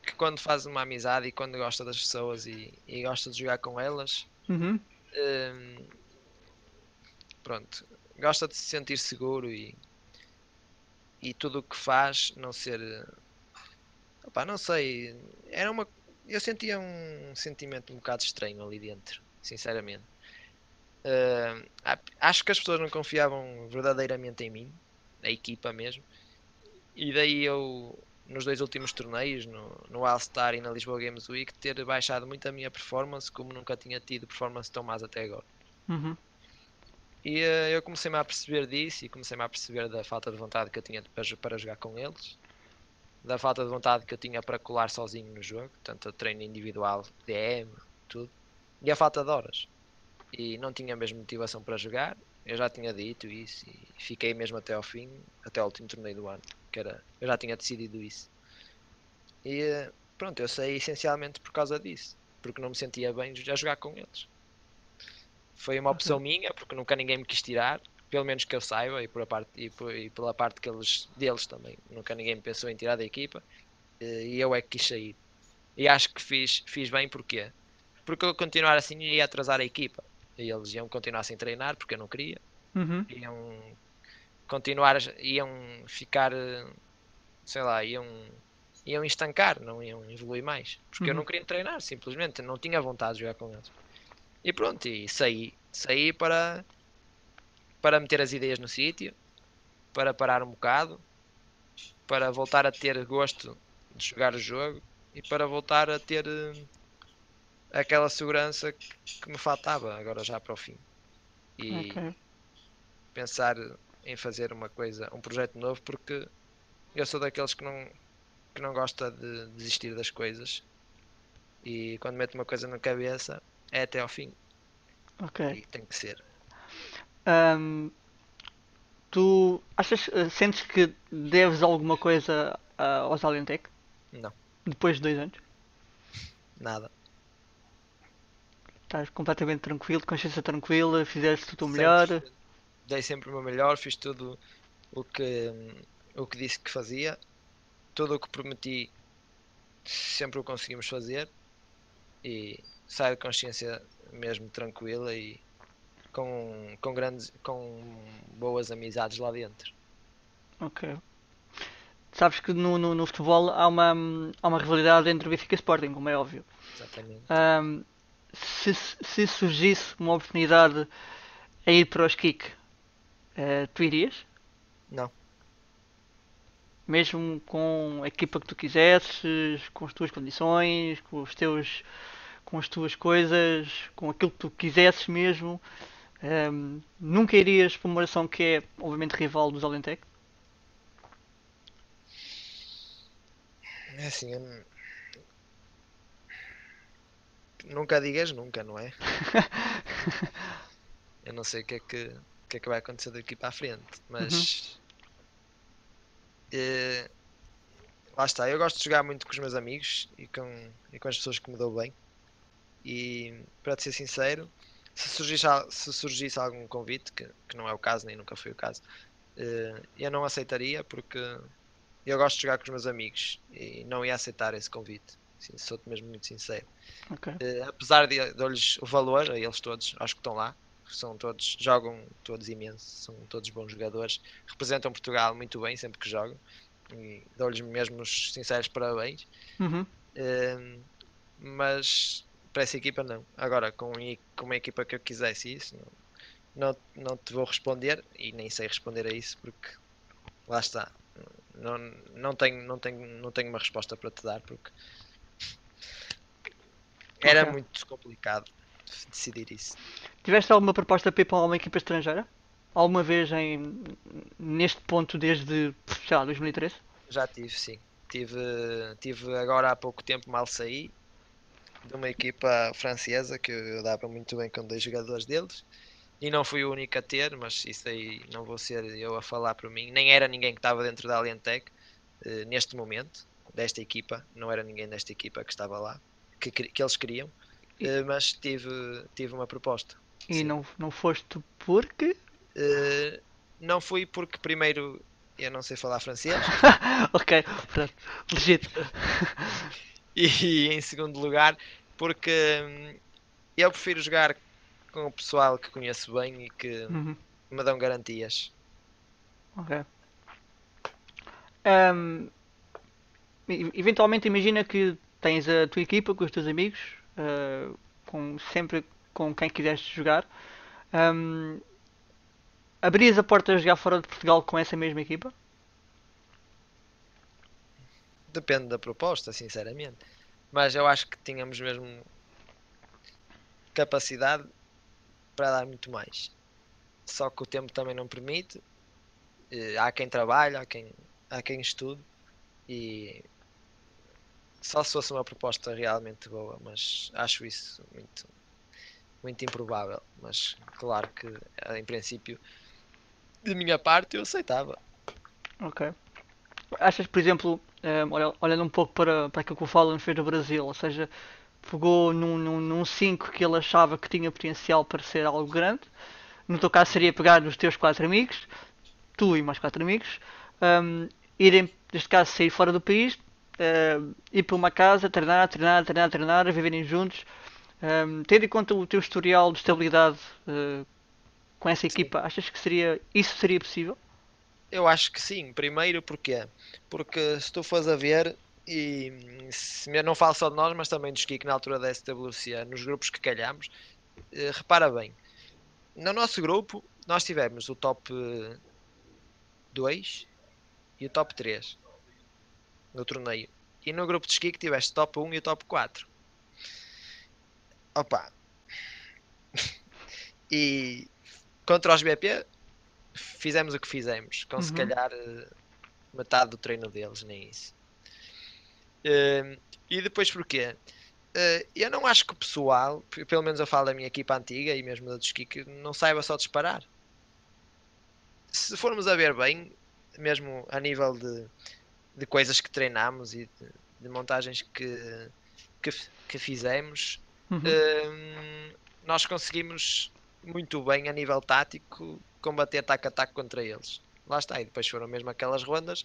que quando faz uma amizade e quando gosta das pessoas e, e gosta de jogar com elas, uhum. um, pronto, gosta de se sentir seguro e, e tudo o que faz não ser. Não sei. Era uma. Eu sentia um sentimento um bocado estranho ali dentro, sinceramente. Uh, acho que as pessoas não confiavam verdadeiramente em mim, na equipa mesmo. E daí eu, nos dois últimos torneios, no, no All-Star e na Lisboa Games Week, ter baixado muito a minha performance, como nunca tinha tido performance tão mais até agora. Uhum. E uh, eu comecei-me a perceber disso e comecei-me a perceber da falta de vontade que eu tinha para, para jogar com eles, da falta de vontade que eu tinha para colar sozinho no jogo, tanto treino individual, DM, tudo, e a falta de horas e não tinha mesmo motivação para jogar. Eu já tinha dito isso e fiquei mesmo até ao fim, até ao último torneio do ano, que era, eu já tinha decidido isso. E pronto, eu saí essencialmente por causa disso, porque não me sentia bem a jogar com eles. Foi uma opção uhum. minha, porque nunca ninguém me quis tirar, pelo menos que eu saiba, e, por a parte, e, por, e pela parte que eles, deles também, nunca ninguém me pensou em tirar da equipa, e eu é que quis sair. E acho que fiz, fiz bem porquê? Porque eu continuar assim ia atrasar a equipa e eles iam continuar sem treinar porque eu não queria. Uhum. Iam continuar, iam ficar, sei lá, iam, iam estancar, não iam evoluir mais. Porque uhum. eu não queria treinar, simplesmente, não tinha vontade de jogar com eles. E pronto, e saí, saí para, para meter as ideias no sítio, para parar um bocado, para voltar a ter gosto de jogar o jogo e para voltar a ter aquela segurança que, que me faltava agora já para o fim. E okay. pensar em fazer uma coisa, um projeto novo, porque eu sou daqueles que não, que não gosta de desistir das coisas. E quando meto uma coisa na cabeça, é até ao fim. Ok. E tem que ser. Um, tu achas, eh, sentes que deves alguma coisa uh, aos Alentec? Não. Depois de dois anos? Nada estás completamente tranquilo, consciência tranquila, fizeste o teu melhor. Dei sempre o meu melhor, fiz tudo o que, o que disse que fazia, tudo o que prometi sempre o conseguimos fazer e saio de consciência mesmo tranquila e com, com grandes com boas amizades lá dentro. Ok. Sabes que no, no, no futebol há uma, há uma rivalidade entre o Benfica e Sporting, como é óbvio. Exatamente. Um, se, se surgisse uma oportunidade a ir para os Kik, uh, tu irias? Não. Mesmo com a equipa que tu quisesses, com as tuas condições, com os teus com as tuas coisas, com aquilo que tu quisesses mesmo, um, nunca irias para uma nação que é obviamente rival dos Alentec? É assim, eu... nunca digas nunca, não é? eu não sei o que é que, o que, é que vai acontecer daqui para a frente, mas uhum. Eh, lá está, eu gosto de jogar muito com os meus amigos e com, e com as pessoas que me dou bem. E para te ser sincero, se surgisse, se surgisse algum convite, que, que não é o caso, nem nunca foi o caso, uh, eu não aceitaria porque eu gosto de jogar com os meus amigos e não ia aceitar esse convite. Sim, Sou-te mesmo muito sincero. Okay. Uh, apesar de dar-lhes o valor a eles todos, acho que estão lá, são todos, jogam todos imenso, são todos bons jogadores, representam Portugal muito bem sempre que jogam e dou-lhes mesmo os sinceros parabéns. Uhum. Uh, mas para essa equipa não. Agora, com, com uma equipa que eu quisesse isso, não, não, não te vou responder e nem sei responder a isso porque lá está. Não, não, tenho, não, tenho, não tenho uma resposta para te dar porque era okay. muito complicado decidir isso. Tiveste alguma proposta para ir para uma equipa estrangeira? Alguma vez em, neste ponto desde sei lá, 2013? Já tive, sim. Tive, tive agora há pouco tempo mal saí de uma equipa francesa que eu dava muito bem com dois jogadores deles e não fui o único a ter, mas isso aí não vou ser eu a falar por mim, nem era ninguém que estava dentro da Aliantec uh, neste momento, desta equipa, não era ninguém desta equipa que estava lá, que, que eles queriam, uh, mas tive, tive uma proposta. E não, não foste porque? Uh, não fui porque primeiro eu não sei falar francês. ok, pronto, legítimo. e em segundo lugar, porque hum, eu prefiro jogar com o pessoal que conheço bem e que uhum. me dão garantias. Ok. Um, eventualmente imagina que tens a tua equipa com os teus amigos, uh, com, sempre com quem quiseres jogar. Um, abrias a porta a jogar fora de Portugal com essa mesma equipa? Depende da proposta, sinceramente. Mas eu acho que tínhamos mesmo capacidade para dar muito mais. Só que o tempo também não permite. Há quem trabalha, há quem, há quem estude. E só se fosse uma proposta realmente boa, mas acho isso muito, muito improvável. Mas claro que em princípio de minha parte eu aceitava. Ok. Achas, por exemplo, um, olhando um pouco para, para aquilo que o Fallon fez no Brasil, ou seja, pegou num 5 que ele achava que tinha potencial para ser algo grande. No teu caso seria pegar nos teus quatro amigos, tu e mais quatro amigos, um, irem, neste caso, sair fora do país, uh, ir para uma casa, treinar, treinar, treinar, treinar, viverem juntos, um, tendo em conta o teu historial de estabilidade uh, com essa equipa, achas que seria, isso seria possível? Eu acho que sim. Primeiro porquê? Porque se tu fores a ver, e se, não falo só de nós, mas também dos Kik na altura da SWC, nos grupos que calhamos, eh, repara bem, no nosso grupo nós tivemos o top 2 e o top 3 no torneio. E no grupo de ski que tiveste top 1 e o top 4. Opa! e contra os BP fizemos o que fizemos, com uhum. se calhar eh, metade do treino deles, nem isso. Uh, e depois porquê? Uh, eu não acho que o pessoal, pelo menos eu falo da minha equipa antiga e mesmo da dos Kik, não saiba só disparar. Se formos a ver bem, mesmo a nível de, de coisas que treinamos e de, de montagens que, que, que fizemos, uhum. uh, nós conseguimos muito bem a nível tático combater ataque a ataque contra eles. Lá está, e depois foram mesmo aquelas rondas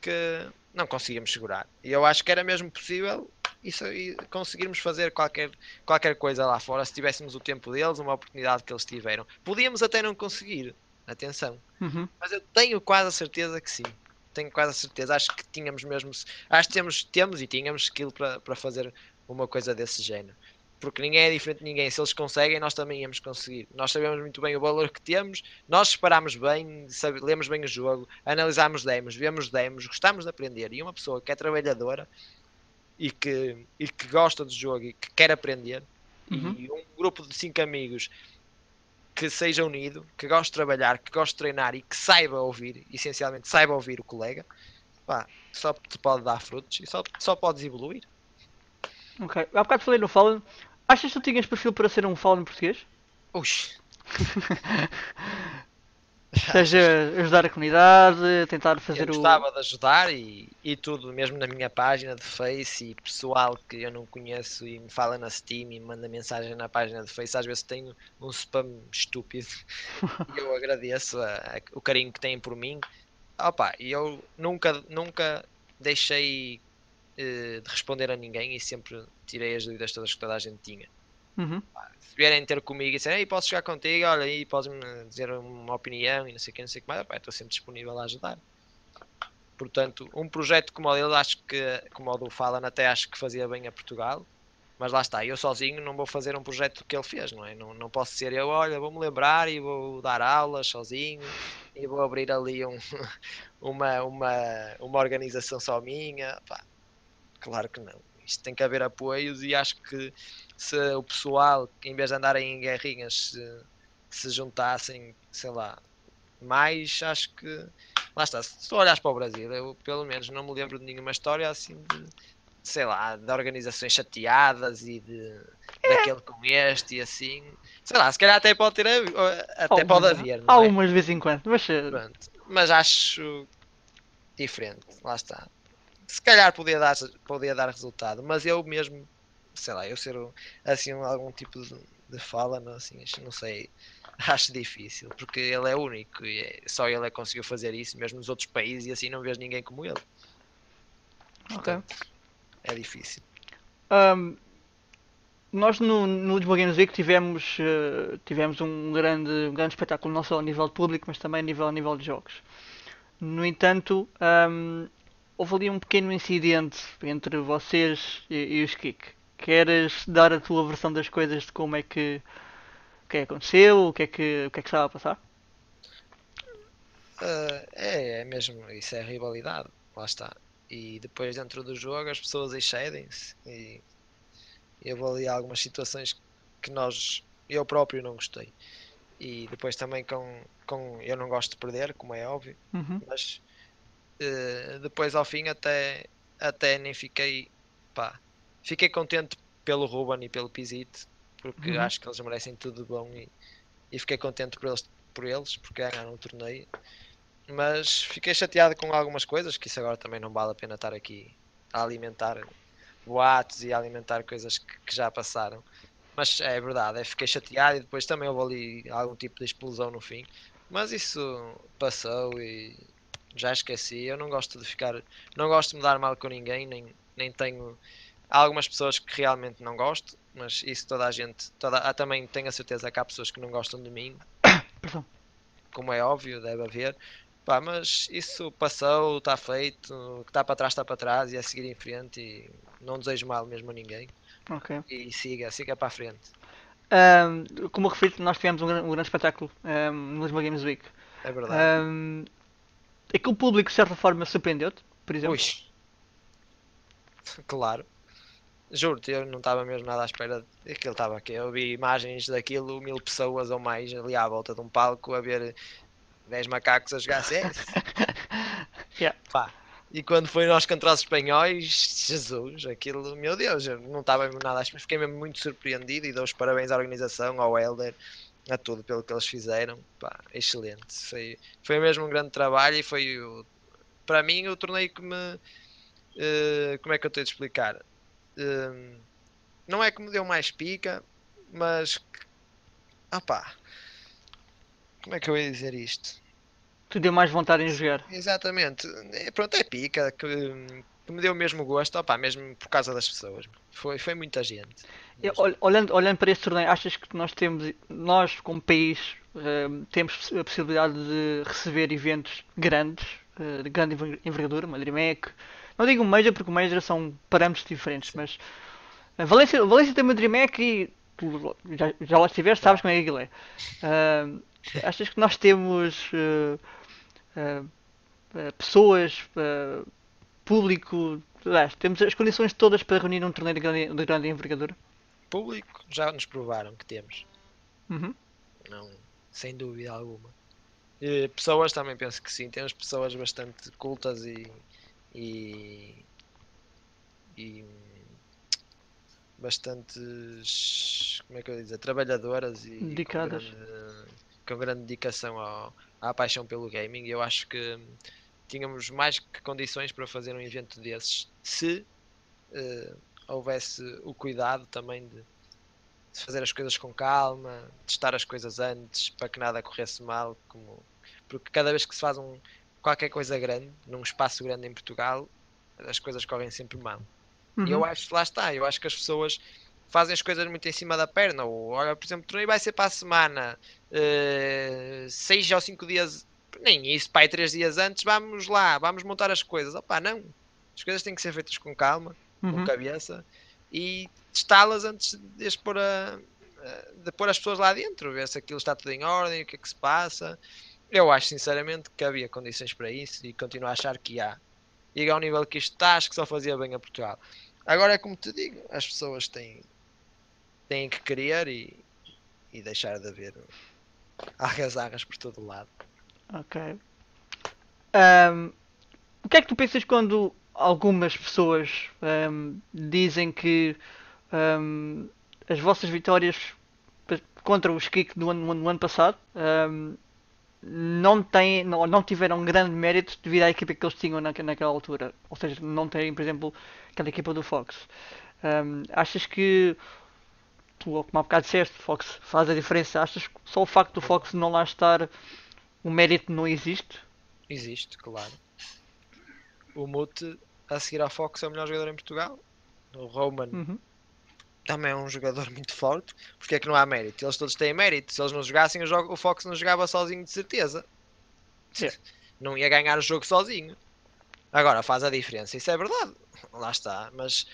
que não conseguimos segurar. E eu acho que era mesmo possível isso, e conseguirmos fazer qualquer, qualquer coisa lá fora se tivéssemos o tempo deles, uma oportunidade que eles tiveram. Podíamos até não conseguir, atenção, uhum. mas eu tenho quase a certeza que sim. Tenho quase a certeza, acho que tínhamos mesmo, acho que temos, temos e tínhamos skill para fazer uma coisa desse género porque ninguém é diferente de ninguém. Se eles conseguem, nós também íamos conseguir. Nós sabemos muito bem o valor que temos, nós separamos bem, sabe, lemos bem o jogo, analisamos demos, vemos demos, gostamos de aprender. E uma pessoa que é trabalhadora e que, e que gosta do jogo e que quer aprender, uhum. e um grupo de cinco amigos que seja unido, que goste de trabalhar, que goste de treinar e que saiba ouvir, essencialmente saiba ouvir o colega, pá, só te pode dar frutos e só, só podes evoluir. Ok. Há bocado falei no Fallen. Achas que tu tinhas perfil para ser um Fallen português? Ux. Seja ajudar a comunidade, tentar fazer eu o. gostava de ajudar e, e tudo, mesmo na minha página de Face e pessoal que eu não conheço e me fala na Steam e me manda mensagem na página de Face, às vezes tenho um spam estúpido e eu agradeço a, a, o carinho que têm por mim. Opa, e eu nunca, nunca deixei de responder a ninguém e sempre tirei as dúvidas todas que toda a gente tinha. Uhum. Se vierem ter comigo e disserem, posso chegar contigo, olha aí, podes-me dizer uma opinião e não sei o que, não sei o que mais, estou sempre disponível a ajudar. Portanto, um projeto como o dele, acho que, como o do Falan, até acho que fazia bem a Portugal. Mas lá está, eu sozinho não vou fazer um projeto que ele fez, não é? Não, não posso ser eu, olha, vou-me lembrar e vou dar aulas sozinho e vou abrir ali um, uma, uma, uma organização só minha. Pá, claro que não. Isto tem que haver apoios e acho que se o pessoal, em vez de andarem em guerrinhas, se, se juntassem, sei lá, mais, acho que. Lá está, se tu olhas para o Brasil, eu pelo menos não me lembro de nenhuma história assim de, sei lá, de organizações chateadas e de é. daquele com este e assim. Sei lá, se calhar até pode ter até pode haver. É? Algumas de vez em quando, mas, Pronto. mas acho diferente, lá está. Se calhar podia dar, podia dar resultado, mas eu mesmo sei lá, eu ser assim algum tipo de, de fala, não, assim, não sei, acho difícil, porque ele é único e é, só ele é que conseguiu fazer isso, mesmo nos outros países, e assim não vês ninguém como ele. Portanto, okay. é difícil. Um, nós no, no Lisboa Games Week tivemos, uh, tivemos um grande, um grande espetáculo, não só a nível de público, mas também a nível, a nível de jogos. No entanto, um, houve ali um pequeno incidente entre vocês e, e os Kik queres dar a tua versão das coisas de como é que, é que aconteceu, o que é que, o que é que estava a passar? Uh, é, é mesmo, isso é rivalidade, lá está. E depois dentro do jogo as pessoas excedem-se e eu vou ali algumas situações que nós, eu próprio não gostei. E depois também com, com eu não gosto de perder, como é óbvio, uhum. mas uh, depois ao fim até, até nem fiquei pá, Fiquei contente pelo Ruben e pelo Pizite, porque uhum. acho que eles merecem tudo de bom e, e fiquei contente por eles, por eles, porque ganharam o torneio. Mas fiquei chateado com algumas coisas, que isso agora também não vale a pena estar aqui a alimentar boatos e a alimentar coisas que, que já passaram. Mas é verdade, é, fiquei chateado e depois também houve ali algum tipo de explosão no fim. Mas isso passou e já esqueci. Eu não gosto de ficar. Não gosto de me dar mal com ninguém, nem, nem tenho Há algumas pessoas que realmente não gosto, mas isso toda a gente. Toda, ah, também tenho a certeza que há pessoas que não gostam de mim. Perdão. Como é óbvio, deve haver. Pá, mas isso passou, está feito, o que está para trás está para trás e é seguir em frente e não desejo mal mesmo a ninguém. Ok. E siga, siga para a frente. Um, como referi, nós tivemos um, grande, um grande espetáculo um, no Lisboa Games Week. É verdade. Um, aquele público de certa forma surpreendeu-te, por exemplo? Ui. Claro. Juro-te, eu não estava mesmo nada à espera de que ele estava aqui. Eu vi imagens daquilo, mil pessoas ou mais ali à volta de um palco a ver 10 macacos a jogar CS. yeah. Pá. E quando foi nós contra os espanhóis, Jesus, aquilo, meu Deus, eu não estava mesmo nada à espera. Fiquei mesmo muito surpreendido e dou os parabéns à organização, ao Helder, a tudo pelo que eles fizeram. Pá, excelente. Foi, foi mesmo um grande trabalho e foi, o, para mim, o torneio que me. Uh, como é que eu tenho de explicar? Hum, não é que me deu mais pica, mas. Ah pá. Como é que eu ia dizer isto? Tu deu mais vontade em jogar. Exatamente. É, pronto, é pica. Que, que me deu o mesmo gosto, opá, mesmo por causa das pessoas. Foi, foi muita gente. olhando, olhando para este torneio, achas que nós temos, nós como país, uh, temos a possibilidade de receber eventos grandes, uh, de grande envergadura, uma DreamHack, não digo Major porque o Major são parâmetros diferentes, mas a Valência, Valência tem uma DreamHack e tu já, já lá estiveste, sabes como é que aquilo é. Uh, achas que nós temos pessoas, público, temos as condições todas para reunir um torneio de grande, de grande envergadura? Público já nos provaram que temos. Uhum. Não, sem dúvida alguma. E pessoas também penso que sim, temos pessoas bastante cultas e e, e bastantes como é que eu ia dizer, trabalhadoras e dedicadas com grande, com grande dedicação ao, à paixão pelo gaming. Eu acho que tínhamos mais que condições para fazer um evento desses se uh, houvesse o cuidado também de, de, fazer as coisas com calma, testar as coisas antes para que nada corresse mal, como porque cada vez que se faz um, qualquer coisa grande, num espaço grande em Portugal, as coisas correm sempre mal. Uhum. E eu acho, lá está, eu acho que as pessoas fazem as coisas muito em cima da perna. Ou, olha, por exemplo, o torneio vai ser para a semana, uh, seis ou cinco dias, nem isso, pai, três dias antes, vamos lá, vamos montar as coisas. Opá, não. As coisas têm que ser feitas com calma, uhum. com cabeça e testá-las antes de pôr a, de pôr as pessoas lá dentro, ver se aquilo está tudo em ordem, o que é que se passa. Eu acho sinceramente que havia condições para isso e continuo a achar que há. E ao nível que isto está, acho que só fazia bem a Portugal. Agora é como te digo, as pessoas têm, têm que querer e, e deixar de haver arrasarras por todo o lado. Ok. Um, o que é que tu pensas quando algumas pessoas um, dizem que um, as vossas vitórias contra os Kik do ano, no ano passado não, têm, não, não tiveram grande mérito devido à equipa que eles tinham na, naquela altura? Ou seja, não terem, por exemplo, aquela equipa do Fox. achas que tu, como há bocado disseste, Fox faz a diferença. Achas que só o facto do Fox não lá estar, o mérito não existe? Existe, claro. O Mute, a seguir ao Fox, é o melhor jogador em Portugal. O Roman uhum. também é um jogador muito forte. Porque é que não há mérito? Eles todos têm mérito. Se eles não jogassem, o, jogo, o Fox não jogava sozinho, de certeza. Não ia ganhar o jogo sozinho. Agora faz a diferença, isso é verdade. Lá está. Mas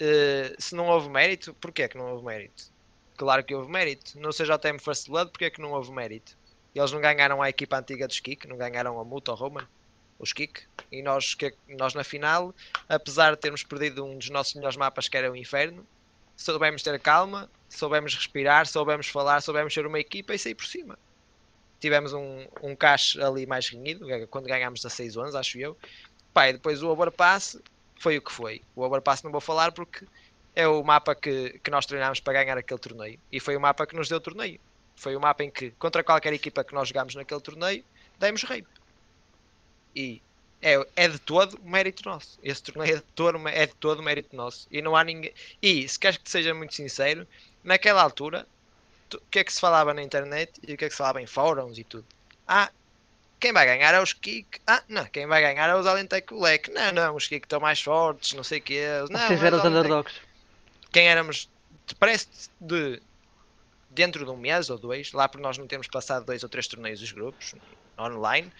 Uh, se não houve mérito, porquê que não houve mérito? Claro que houve mérito. No CJM First Blood, porquê que não houve mérito? Eles não ganharam a equipa antiga dos Kik, não ganharam a Muta Roman, os Kik. E nós, que, nós na final, apesar de termos perdido um dos nossos melhores mapas, que era o Inferno, soubemos ter calma, soubemos respirar, soubemos falar, soubemos ser uma equipa e sair por cima. Tivemos um, um cash ali mais renhido, quando ganhámos 16 11, acho eu. Pai, depois o overpass foi o que foi. O Overpass não vou falar porque é o mapa que, que nós treinámos para ganhar aquele torneio. E foi o mapa que nos deu o torneio. Foi o mapa em que, contra qualquer equipa que nós jogámos naquele torneio, demos rape. E é, é de todo mérito nosso. Esse torneio é de todo, é de todo mérito nosso. E não há ninguém. E se queres que te seja muito sincero, naquela altura, o que é que se falava na internet e o que é que se falava em fóruns e tudo? Ah, quem vai ganhar é os Kik. Ah, não, quem vai ganhar é os Alentec Leque. Não, não, os Kik estão mais fortes, não sei o que é. Não, Vocês eram os underdogs. Quem éramos, parece de dentro de um mês ou dois, lá por nós não temos passado dois ou três torneios dos grupos online,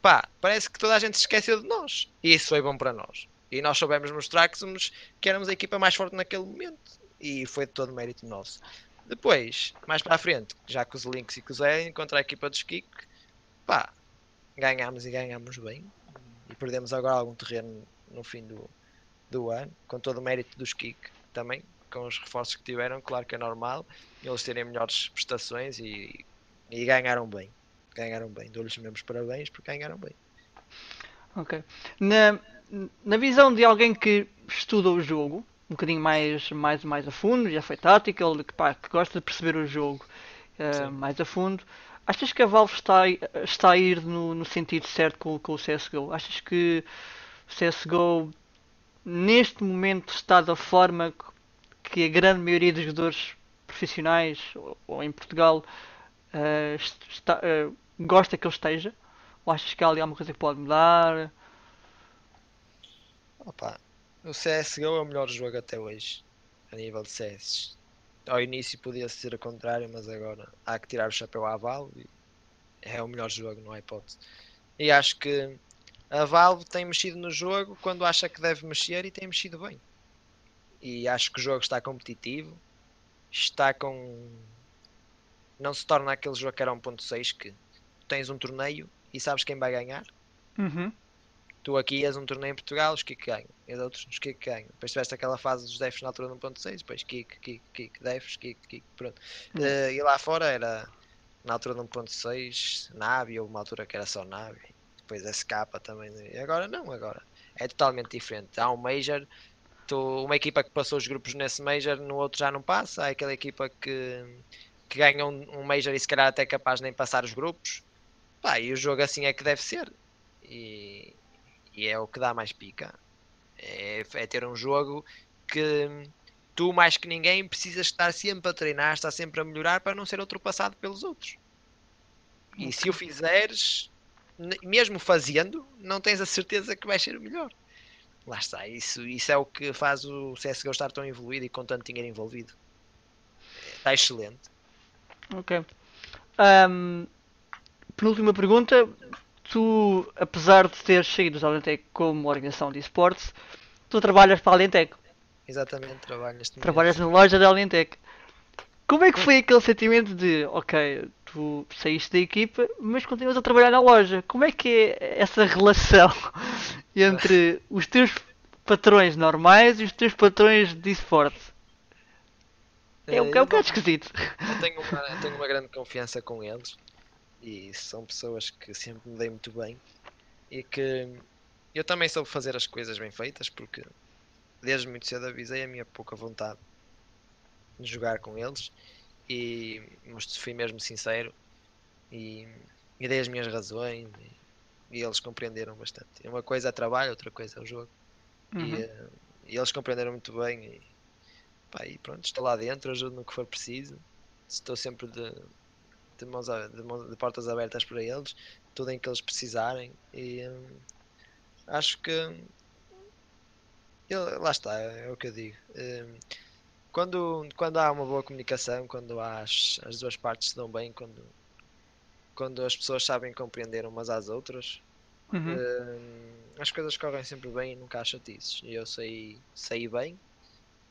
pá, parece que toda a gente se esqueceu de nós. E isso foi bom para nós. E nós soubemos mostrar que, somos, que éramos a equipa mais forte naquele momento. E foi de todo mérito nosso. Depois, mais para a frente, já com os links e com os Eren, contra a equipa dos Kik, pá, ganhámos e ganhámos bem. E perdemos agora algum terreno no fim do, do ano, com todo o mérito dos Kik também, com os reforços que tiveram, claro que é normal eles terem melhores prestações e, e ganharam bem. Ganharam bem. Dou-lhes mesmo parabéns porque ganharam bem. Ok. Na, na visão de alguém que estuda o jogo, um bocadinho mais, mais, mais a fundo, já foi tático, que, pá, que gosta de perceber o jogo uh, mais a fundo, Achas que a Valve está, está a ir no, no sentido certo com, com o CSGO? Achas que o CSGO neste momento está da forma que a grande maioria dos jogadores profissionais ou, ou em Portugal uh, está, uh, gosta que ele esteja? Ou achas que há ali alguma coisa que pode mudar? Opa, o CSGO é o melhor jogo até hoje, a nível de CS ao início podia ser o contrário, mas agora há que tirar o chapéu à Valve. É o melhor jogo, não há hipótese. E acho que a Valve tem mexido no jogo quando acha que deve mexer e tem mexido bem. E acho que o jogo está competitivo, está com. Não se torna aquele jogo que era 1.6 que tens um torneio e sabes quem vai ganhar. Uhum. Tu aqui ias um torneio em Portugal, os Kik ganham. E os outros, os Kik ganham. Depois tiveste aquela fase dos defs na altura do 1.6, depois Kik, Kik, Kik, defs, Kik, Kik, pronto. Uhum. Uh, e lá fora era, na altura do 1.6, Navi, houve uma altura que era só Navi. Depois SK também. E agora não, agora. é totalmente diferente. Há um Major, tu, uma equipa que passou os grupos nesse Major, no outro já não passa. Há aquela equipa que, que ganha um, um Major e se calhar até capaz de nem passar os grupos. Pá, e o jogo assim é que deve ser. E, e é o que dá mais pica. É, é, ter um jogo que tu, mais que ninguém, precisas estar sempre a treinar, estar sempre a melhorar para não ser ultrapassado pelos outros. E se o fizeres, mesmo fazendo, não tens a certeza que vai ser o melhor. Lá está, isso, isso é o que faz o CSGO estar tão evoluído e com tanto dinheiro envolvido. Está excelente. Ok. Um, penúltima pergunta. Tu, apesar de teres saído da Alentec como organização de esportes, tu trabalhas para a Alentec. Exatamente, trabalho neste Trabalhas na loja da Alentec. Como é que foi aquele sentimento de, ok, tu saíste da equipa, mas continuas a trabalhar na loja? Como é que é essa relação entre os teus patrões normais e os teus patrões de esporte? É, um, é um bocado esquisito. Eu tenho uma, eu tenho uma grande confiança com eles e são pessoas que sempre me dei muito bem e que eu também soube fazer as coisas bem feitas porque desde muito cedo avisei a minha pouca vontade de jogar com eles e mas fui mesmo sincero e, e dei as minhas razões e, e, eles compreenderam bastante. Uma coisa é trabalho, outra coisa é o jogo. Uhum. E, uh, e, eles compreenderam muito bem e, pá, e pronto, estou lá dentro, ajudo no que for preciso. Estou sempre de, de, mãos, de, mãos, de portas abertas para eles, tudo em que eles precisarem e um, acho que eu, lá está, é o que eu digo. Um, quando, quando há uma boa comunicação, quando as, as duas partes se dão bem, quando, quando as pessoas sabem compreender umas às outras, uhum. uh, as coisas correm sempre bem e nunca há chatices. E eu sei, sei bem,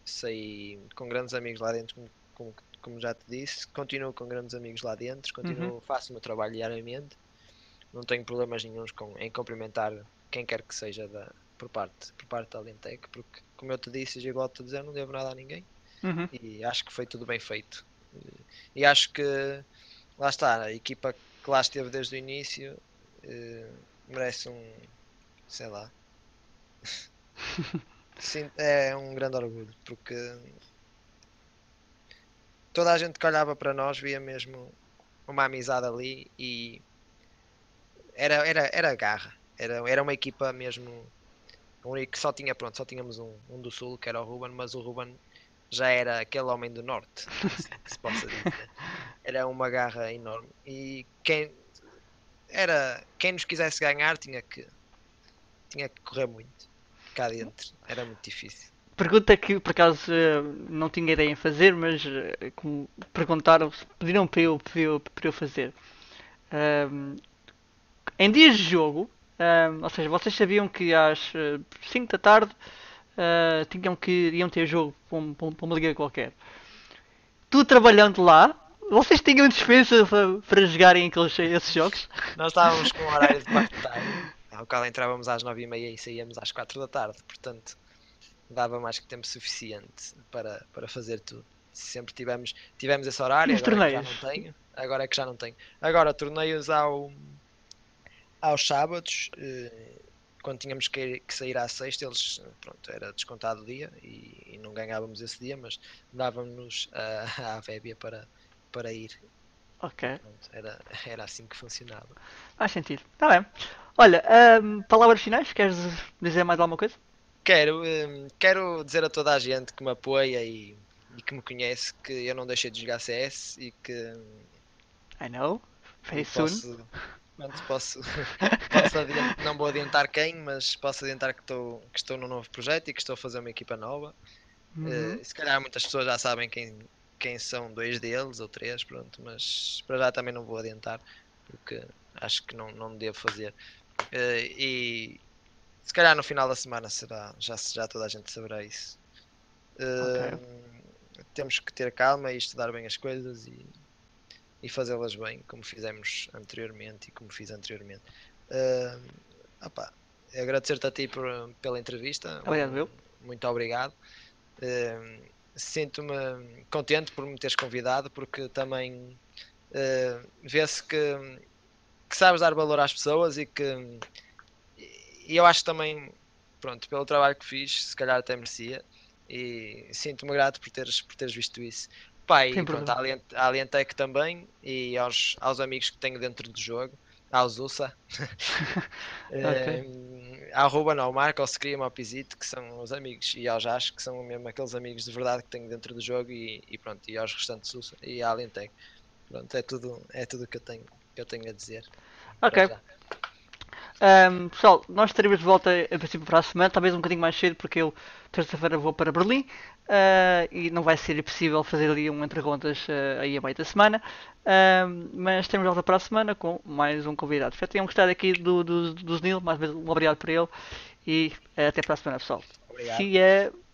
sei com grandes amigos lá dentro, como, como, como já te disse, continuo com grandes amigos lá dentro, continuo, uhum. faço o meu trabalho diariamente, não tenho problemas nenhums com, em cumprimentar quem quer que seja da, por parte, por parte da Lentec, porque como eu te disse e volto a dizer, não devo nada a ninguém. Uhum. E acho que foi tudo bem feito. E acho que lá está, a equipa que lá esteve desde o início uh, merece um sei lá. Sim, é um grande orgulho porque toda a gente que olhava para nós via mesmo uma amizade ali e era, era, era garra. Era, era uma equipa mesmo que só tinha pronto, só tínhamos um, um do sul que era o Ruben, mas o Ruben já era aquele homem do norte, que se possa dizer. Era uma garra enorme. E quem era quem nos quisesse ganhar tinha que tinha que correr muito cá dentro. Era muito difícil. Pergunta que por acaso não tinha ideia em fazer, mas eh, como perguntaram, pediram para eu, para eu, para eu fazer. Um, em dias de jogo, um, ou seja, vocês sabiam que às 5 eh, da tarde uh, tinham que iam ter jogo para, um, para uma liga qualquer. Tu trabalhando lá, vocês tinham dispensa para, para jogarem aqueles, esses jogos? Nós estávamos com um horário de part-time, ao qual entrávamos às 9h30 e saíamos às 4 da tarde, portanto dava mais que tempo suficiente para, para fazer tudo. Sempre tivemos, tivemos esse horário, agora torneios? É que já não tenho. Agora é que já não tenho. Agora, torneios ao, aos sábados, eh, quando tínhamos que, que, sair à sexta, eles, pronto, era descontado o dia e, e não ganhávamos esse dia, mas dávamos-nos a, a Vébia para, para ir. Ok. Pronto, era, era assim que funcionava. Faz sentido. Está bem. Olha, um, palavras finais, queres dizer mais alguma coisa? Quero, um, quero dizer a toda a gente que me apoia e, e, que me conhece que eu não deixei de jogar CS e que. I know. Very soon. Posso, Pronto, posso, posso adiantar, não vou adiantar quem, mas posso adiantar que estou, que estou num novo projeto e que estou a fazer uma equipa nova. Uhum. Uh, se calhar muitas pessoas já sabem quem, quem são dois deles ou três, pronto, mas para já também não vou adiantar porque acho que não, não devo fazer. Uh, e se calhar no final da semana será, já, já toda a gente saberá isso. Uh, okay. Temos que ter calma e estudar bem as coisas e e fazê-las bem, como fizemos anteriormente e como fiz anteriormente. Uh, opa, agradecer-te a ti por, pela entrevista. Obrigado, meu. Muito obrigado. Uh, Sinto-me contente por me teres convidado, porque também uh, vê-se que, que sabes dar valor às pessoas e que e eu acho também pronto, pelo trabalho que fiz, se calhar até merecia. E sinto-me grato por teres, por teres visto isso. Pai, e pronto, à Alientec também e aos, aos amigos que tenho dentro do jogo, aos USA. okay. à Ruba, ao Marco, ao Scream, ao Pizito, que são os amigos, e aos Ash, que são mesmo aqueles amigos de verdade que tenho dentro do jogo, e, e pronto, e aos restantes USA, e à Alientec. Pronto, é tudo, é tudo que eu tenho, que eu tenho a dizer. Ok. Um, pessoal, nós estaremos de volta a princípio para a semana, talvez um bocadinho mais cedo, porque eu terça-feira vou para Berlim uh, e não vai ser possível fazer ali um entre uh, aí a meio da semana. Uh, mas temos de volta para a semana com mais um convidado. Já tenham gostado aqui do, do, do Znil, mais um obrigado para ele e até para a semana, pessoal. Obrigado.